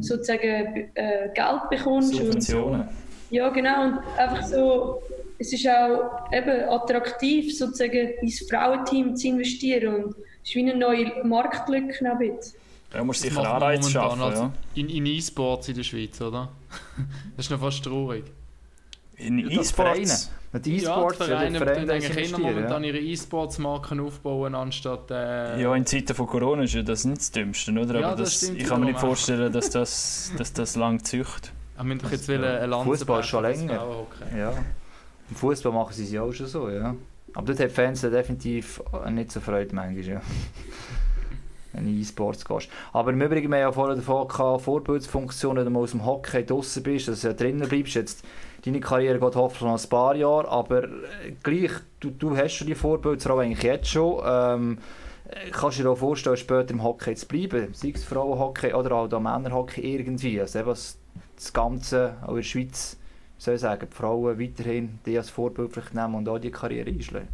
sozusagen äh, Geld bekommst. Und, Subventionen. ja, genau. Und einfach so, es ist auch eben attraktiv, sozusagen ins Frauenteam zu investieren. Und es ist wie eine neue Marktlücke ein bisschen. Da musst sicher macht man Anreiz momentan schaffen, als- ja. In, in E-Sports in der Schweiz, oder? das ist noch fast traurig. In Ja, die Vereine. E-Sports. Die E-Sports, ja, die ja, Vereine die Vereine eigentlich investieren, momentan ja. ihre E-Sports-Marken aufbauen, anstatt... Äh, Ja, in Zeiten von Corona ist ja das nicht das Dümmste, oder? Ja, Aber das das, stimmt ich kann mir nicht auch. vorstellen, dass das, dass das lang zücht. wir müssen doch jetzt wollen eine Lanze Fußball ist schon länger. Frauenhockey. Ja. Im Fußball machen sie es ja auch schon so, ja. Aber dort haben die Fans definitiv nicht so Freude manchmal, ja. Wenn du in E-Sports gehst. Aber im Übrigen, wir haben ja vorher davon gehabt, Vorbildsfunktion, wenn du mal aus dem Hockey draußen bist, dass du ja drinnen bleibst. Jetzt, deine Karriere geht hoffentlich noch ein paar Jahre, aber äh, gleich, du, du hast schon die Vorbildsrolle eigentlich jetzt schon. Ähm, äh, kannst du dir auch vorstellen, später im Hockey zu bleiben? Sei es Frauenhockey oder auch da Männerhockey irgendwie. Also eben das, Ganze, auch in der Schweiz, soll ich sagen, die Frauen weiterhin die als Vorbild nehmen und auch die Karriere einschlagen.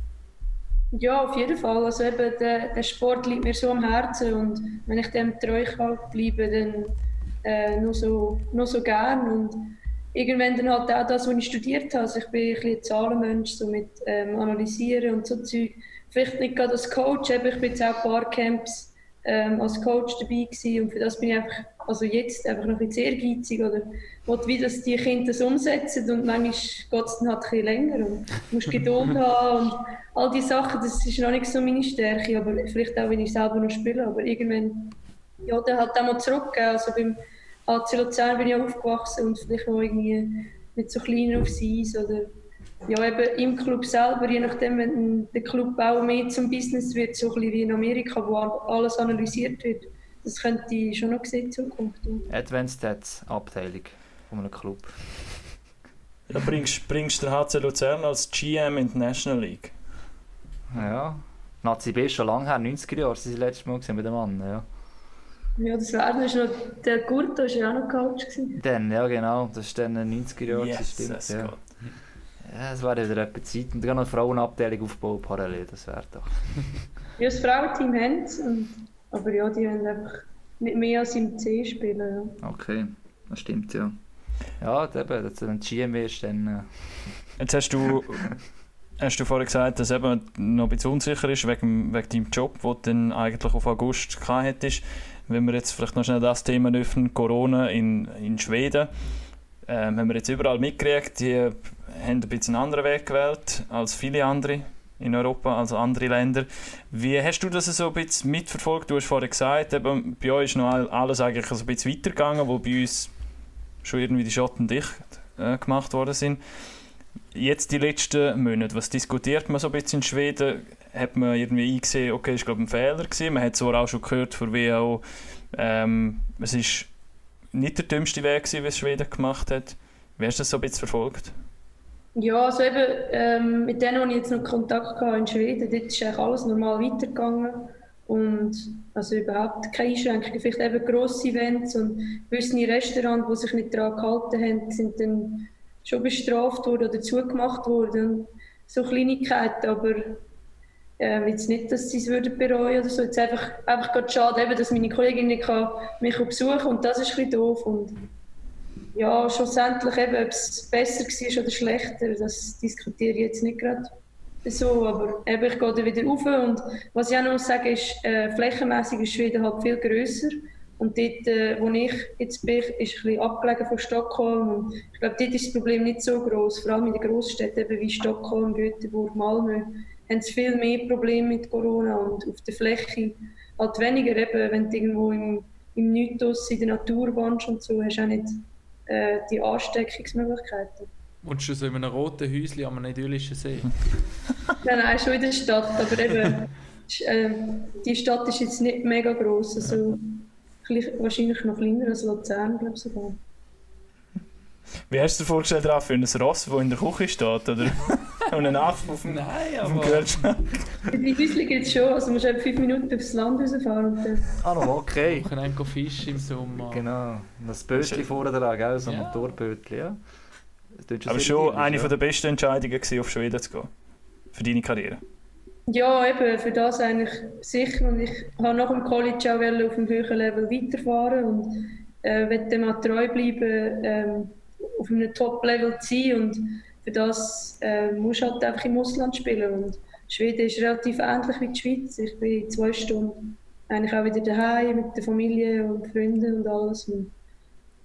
Ja, auf jeden Fall. Also eben, der, der Sport liegt mir so am Herzen und wenn ich dem treu kann bleiben, dann äh, nur, so, nur so gern. Irgendwann dann halt auch das, was ich studiert habe. Also ich bin ein bisschen Zahlenmensch, so mit ähm, Analysieren und so Zeug. Vielleicht nicht gerade als Coach, eben, ich bin jetzt auch ein paar Camps ähm, als Coach dabei gewesen und für das bin ich einfach, also jetzt einfach noch ein bisschen ehrgeizig oder will, wie das die Kinder das umsetzen und manchmal geht es dann halt ein bisschen länger und du musst Geduld haben und all diese Sachen, das ist noch nicht so meine Stärke, aber vielleicht auch, wenn ich selber noch spiele, aber irgendwann, ja, dann halt auch mal zurückgehen, also beim AC Luzern bin ich auch aufgewachsen und vielleicht auch irgendwie mit so kleiner aufs Eis oder ja, eben im Club selber, je nachdem, wenn der Club auch mehr zum Business wird, so ein bisschen wie in Amerika, wo alles analysiert wird, das könnte ich schon noch sehen in Zukunft. Advanced Stats Abteilung von einem Club. Da bringst, bringst der HC Luzern als GM in die National League. Ja. Nazi B ist schon lange her, 90er Jahre, sie das letzte Mal gesehen mit dem Mann. Ja. Ja, das wäre dann ist noch, der Gurto war ja auch noch Coach. Gewesen. Dann, ja genau, das ist dann 90er Jahre, das stimmt. Jesus Ja. Ja, es wäre wieder etwa Zeit. Und dann noch eine Frauenabteilung aufbauen parallel, das wäre doch. Ja, das Frauenteam haben es, und- aber ja, die haben einfach nicht mehr als im C spielen. Ja. Okay, das stimmt ja. Ja, eben, dass du dann GM wirst, dann. Äh, Jetzt hast du, hast du vorhin gesagt, dass eben noch ein bisschen unsicher ist wegen, wegen deinem Job, den du dann eigentlich auf August gehabt hättest. Wenn wir jetzt vielleicht noch schnell das Thema öffnen, Corona in, in Schweden, ähm, haben wir jetzt überall mitgekriegt, die haben ein bisschen einen anderen Weg gewählt als viele andere in Europa, also andere Länder. Wie hast du das so ein bisschen mitverfolgt? Du hast vorhin gesagt, eben, bei euch ist noch all- alles eigentlich so ein bisschen weitergegangen, wo bei uns schon irgendwie die Schotten dicht äh, gemacht worden sind. Jetzt die letzten Monate, was diskutiert man so ein bisschen in Schweden? Hat man irgendwie eingesehen, okay, ist glaube ein Fehler gewesen. Man hat zwar auch schon gehört von WHO, ähm, es ist nicht der dümmste Weg gewesen, was Schweden gemacht hat. Wie hast du das so ein bisschen verfolgt? Ja, also eben ähm, mit denen, die ich jetzt noch Kontakt hatte in Schweden, dort ist eigentlich alles normal weitergegangen. Und also überhaupt keine Einschränkungen. Vielleicht eben grosse Events und gewisse Restaurants, die sich nicht daran gehalten haben, sind dann schon bestraft worden oder zugemacht worden. So Kleinigkeiten, aber äh, jetzt nicht, dass sie es würden bereuen oder so. Jetzt einfach, einfach gerade schade, eben, dass meine Kollegin nicht kann mich besuchen und das ist ein bisschen doof. Und ja, schlussendlich ob es besser war oder schlechter, das diskutiere ich jetzt nicht gerade so, aber eben, ich gehe da wieder rauf. Und was ich auch noch sagen ist, äh, flächenmässig ist Schweden halt viel grösser. Und dort, äh, wo ich jetzt bin, ist ein bisschen abgelegen von Stockholm. Und ich glaube, dort ist das Problem nicht so groß, vor allem in den Großstädten wie Stockholm, Göteborg, Malmö, haben sie viel mehr Probleme mit Corona und auf der Fläche halt weniger eben, wenn du irgendwo im, im Mythos in der Natur wohnst und so, hast du auch nicht äh, die Ansteckungsmöglichkeiten. Wohnst du so in einem roten Häuschen am idyllischen See? nein, nein, schon in der Stadt, aber eben, äh, die Stadt ist jetzt nicht mega gross, also wahrscheinlich noch kleiner als Luzern, glaube ich sogar. Wie hast du dir vorgestellt, Raff, für ein Ross, das in der Küche steht, oder? Und ein Affe auf dem, Nein, aber... Die Häuschen gibt es schon, also du musst eben fünf Minuten aufs Land rausfahren und dann... Ah, noch okay. Wir können Fisch im Sommer. Genau. Das Bötchen vorne dran, gell? So ein Ja. Motorbötchen, ja. Aber schon eine ja. von der besten Entscheidungen gewesen, auf Schweden zu gehen. Für deine Karriere. Ja, eben, für das eigentlich sicher. Und ich habe nach dem College auch auf dem höheren Level weiterfahren und äh, will dem auch treu bleiben, ähm, auf einem Top-Level zu sein. Und für das äh, musst du halt einfach im Ausland spielen. Und Schweden ist relativ ähnlich wie die Schweiz. Ich bin in zwei Stunden eigentlich auch wieder daheim mit der Familie und Freunden und alles. Und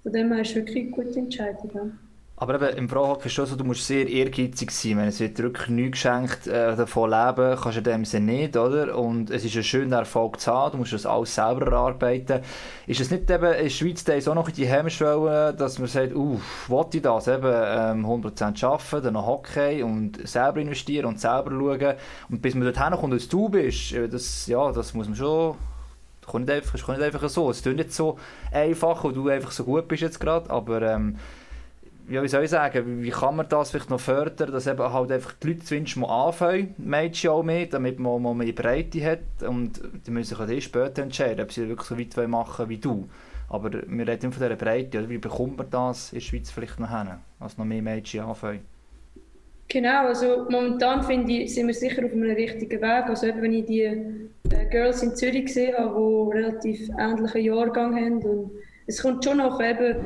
von dem her ist es wirklich eine gute Entscheidung. Ja. Aber eben, im Frauhockey ist schon so, du musst sehr ehrgeizig sein. Wenn es wird wirklich nichts geschenkt, äh, davon leben kannst du in dem Sinne nicht, oder? Und es ist ein schöner Erfolg zu haben, du musst das alles selber erarbeiten. Ist es nicht eben in Schweiz da ist auch noch die Hemmschwelle, dass man sagt, uff, wollte ich das? Eben ähm, 100% arbeiten, dann noch Hockey und selber investieren und selber schauen. Und bis man dorthin kommt, als du bist, äh, das, ja, das muss man schon... Kommt nicht kommt nicht einfach so. Es klingt nicht so einfach, weil du einfach so gut bist jetzt gerade, aber... Ähm, ja, wie soll ich sagen, wie kann man das vielleicht noch fördern, dass eben halt einfach die Leute zumindest mal anfangen, Mädchen auch mit, damit man mal mehr Breite hat und die müssen sich auch die später entscheiden, ob sie wirklich so weit wollen machen wie du. Aber wir reden von dieser Breite, oder? wie bekommt man das in der Schweiz vielleicht noch hin, als noch mehr Mädchen anfangen? Genau, also momentan finde ich, sind wir sicher auf einem richtigen Weg. Also eben, wenn ich die äh, Girls in Zürich gesehen habe, die relativ ähnlichen Jahrgang haben und es kommt schon noch eben,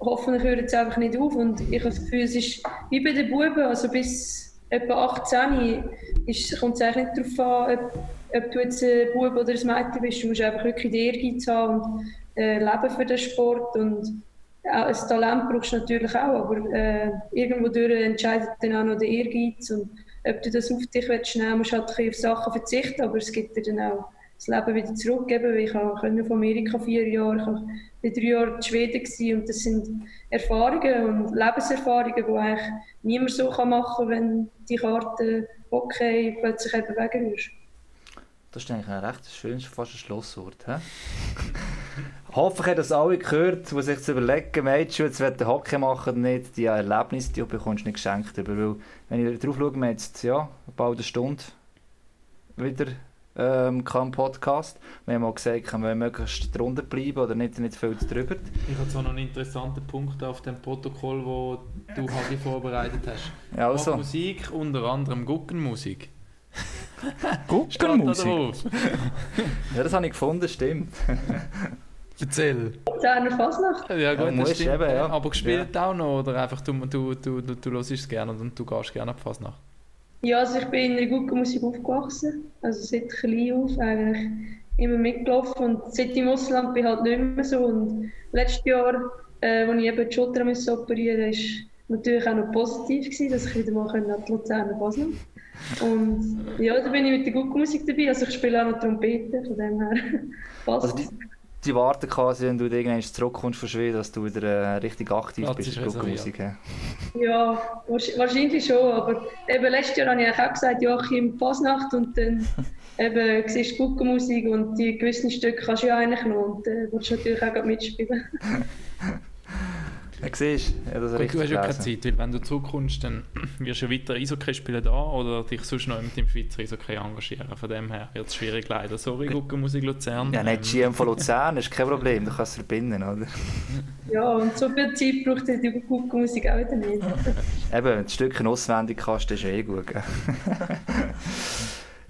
hoffentlich hört es einfach nicht auf. Und ich habe das Gefühl, es ist wie bei den Buben, also bis etwa 18 ist, kommt es eigentlich nicht darauf an, ob, ob du jetzt ein Bub oder ein Mädchen bist, du musst einfach wirklich den Ehrgeiz haben und äh, leben für den Sport. Und auch ein Talent brauchst du natürlich auch, aber äh, irgendwo entscheidet dann auch noch der Ehrgeiz. Und ob du das auf dich willst musst du halt ein bisschen auf Sachen verzichten, aber es gibt dir dann auch das Leben wieder zurückgeben, ich konnte von Amerika vier Jahre, ich war drei Jahre in Schweden gewesen, und das sind Erfahrungen und Lebenserfahrungen, die eigentlich niemand so machen kann, wenn die Karte okay plötzlich eben wegrührst. Das ist eigentlich ein recht schönes, fast ein Schlusswort. He? Hoffentlich haben das alle gehört, die sich zu überlegen, Mädchen, jetzt wollen Hockey machen oder nicht, die Erlebnisse, die bekommst du nicht geschenkt. Aber weil, wenn ich drauf schaue, wir jetzt ja, bald eine Stunde wieder ähm, Podcast. Wir haben mal gesagt, wir wollen möglichst drunter bleiben oder nicht, nicht viel drüber. Ich habe zwar noch einen interessanten Punkt auf dem Protokoll, wo du Hagi vorbereitet hast. Ja, Also. Musik, unter anderem Guckenmusik. Guckenmusik? Ja, das habe ich gefunden, stimmt. Erzähl. Zehner Fasnacht. Ja gut, musst das stimmt. eben, ja. Aber gespielt auch noch oder einfach du, du, du, du, du hörst es gerne und du gehst gerne ab Fasnacht? Ja, also ich bin in der Guckenmusik aufgewachsen, also seit klein auf eigentlich immer mitgelaufen. Und seit im Ausland bin ich halt nicht mehr so. Und letztes Jahr, äh, als ich eben die Schulter operieren musste, war natürlich auch noch positiv, gewesen, dass ich wieder mal an die Luzerner Basel. Und ja, da bin ich mit der Guckenmusik dabei, also ich spiele auch noch Trompete, von dem her passt Also die, die warten quasi, wenn du irgendwann zurückkommst von Schweden, dass du wieder äh, richtig aktiv Platz bist ist in der reserviert. Musik. Ja. Ja, wahrsch- wahrscheinlich schon, aber eben letztes Jahr habe ich auch gesagt, Joachim, Fasnacht und dann eben siehst du Guckenmusik und die gewissen Stücke kannst du ja eigentlich noch und äh, willst du natürlich auch mitspielen. Ja, siehst du? Ja, das Gut, du hast ja keine. Zeit, weil wenn du zurückkommst, dann wirst du weiter Eishockey spielen da oder dich sonst noch mit dem Schweizer Eishockey engagieren. Von dem her wird es schwierig leider. Sorry, Guckenmusik Luzern. Ja, nicht Ähm, GM von Luzern, ist kein Problem, du kannst es verbinden, oder? Ja, und so viel Zeit braucht die Guckenmusik auch wieder nicht. Eben, wenn du Stücke auswendig kannst, ist eh gut.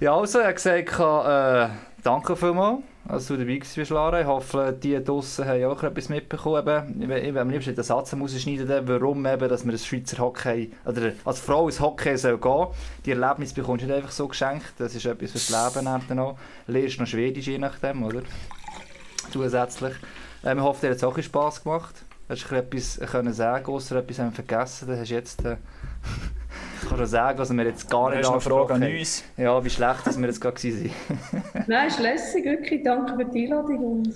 Ja, also, er hat gesagt, äh, danke vielmals, dass du dabei warst, Lara. Ich hoffe, die draussen haben auch etwas mitbekommen. Eben, ich- ich- am liebsten den Satz rausschneiden, warum eben, dass man das Schweizer Hockey, oder als Frau ins Hockey soll gehen Die Erlebnis bekommst du nicht einfach so geschenkt, das ist etwas fürs Leben dann auch. Lernst noch Schwedisch, je nachdem, oder? Zusätzlich. Ähm, ich hoffe, dir hat es auch Spass gemacht. Hast du etwas können sagen, außer etwas haben wir vergessen? Dann hast du jetzt... Äh, kannst du sagen, was wir jetzt gar nicht Frage an uns? Ja, wie schlecht dass wir jetzt gerade waren. Nein, ist lässig, wirklich. Danke für die Einladung. Und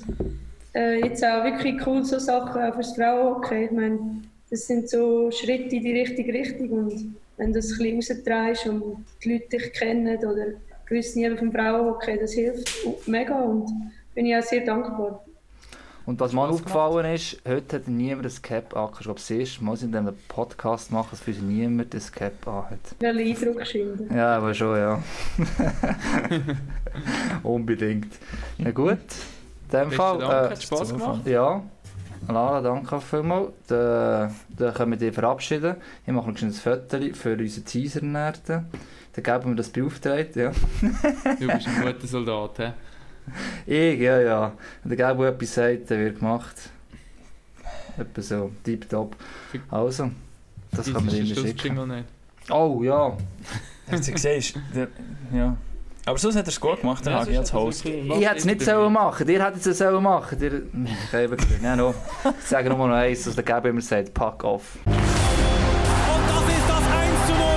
äh, jetzt auch wirklich cool, so Sachen auch fürs Frauenhockey. Ich meine, das sind so Schritte in die richtige Richtung. Und wenn du das ein bisschen rausdrehst und die Leute dich kennen oder gewisse eben vom Frauenhockey, das hilft mega. Und bin ich auch sehr dankbar. Und was mir aufgefallen ist, heute hat niemand ein Cap an. Ich glaube, das erste Mal in einem Podcast machen, dass für niemand ein Cap anhat. Welchen Eindruck schinden. Ja, aber schon, ja. Unbedingt. Na gut, in dem Fall. Dank, Äh, hat Spass gemacht. ja, Lara, danke vielmals. Dann, dann können wir dich verabschieden. Ich mache noch ein Foto für unseren Teaser-Nerden. Dann geben wir das beauftragt, ja. Du bist ein guter Soldat, hä? ich, ja, ja. Und egal, wo etwas sagt, dann wird gemacht. Etwas so, deep top. Also, das kann man immer schicken. Oh, ja. Hast du gesehen? Ja. Aber sonst hat er es gut gemacht, der ja, Hagi als Host. Ich hätte es nicht sollen machen, ihr hättet es sollen machen. Ihr... Ich habe gesagt. Ich sage nur noch eins, was der Gabi immer sagt, pack off. Und das ist das 1 zu 0.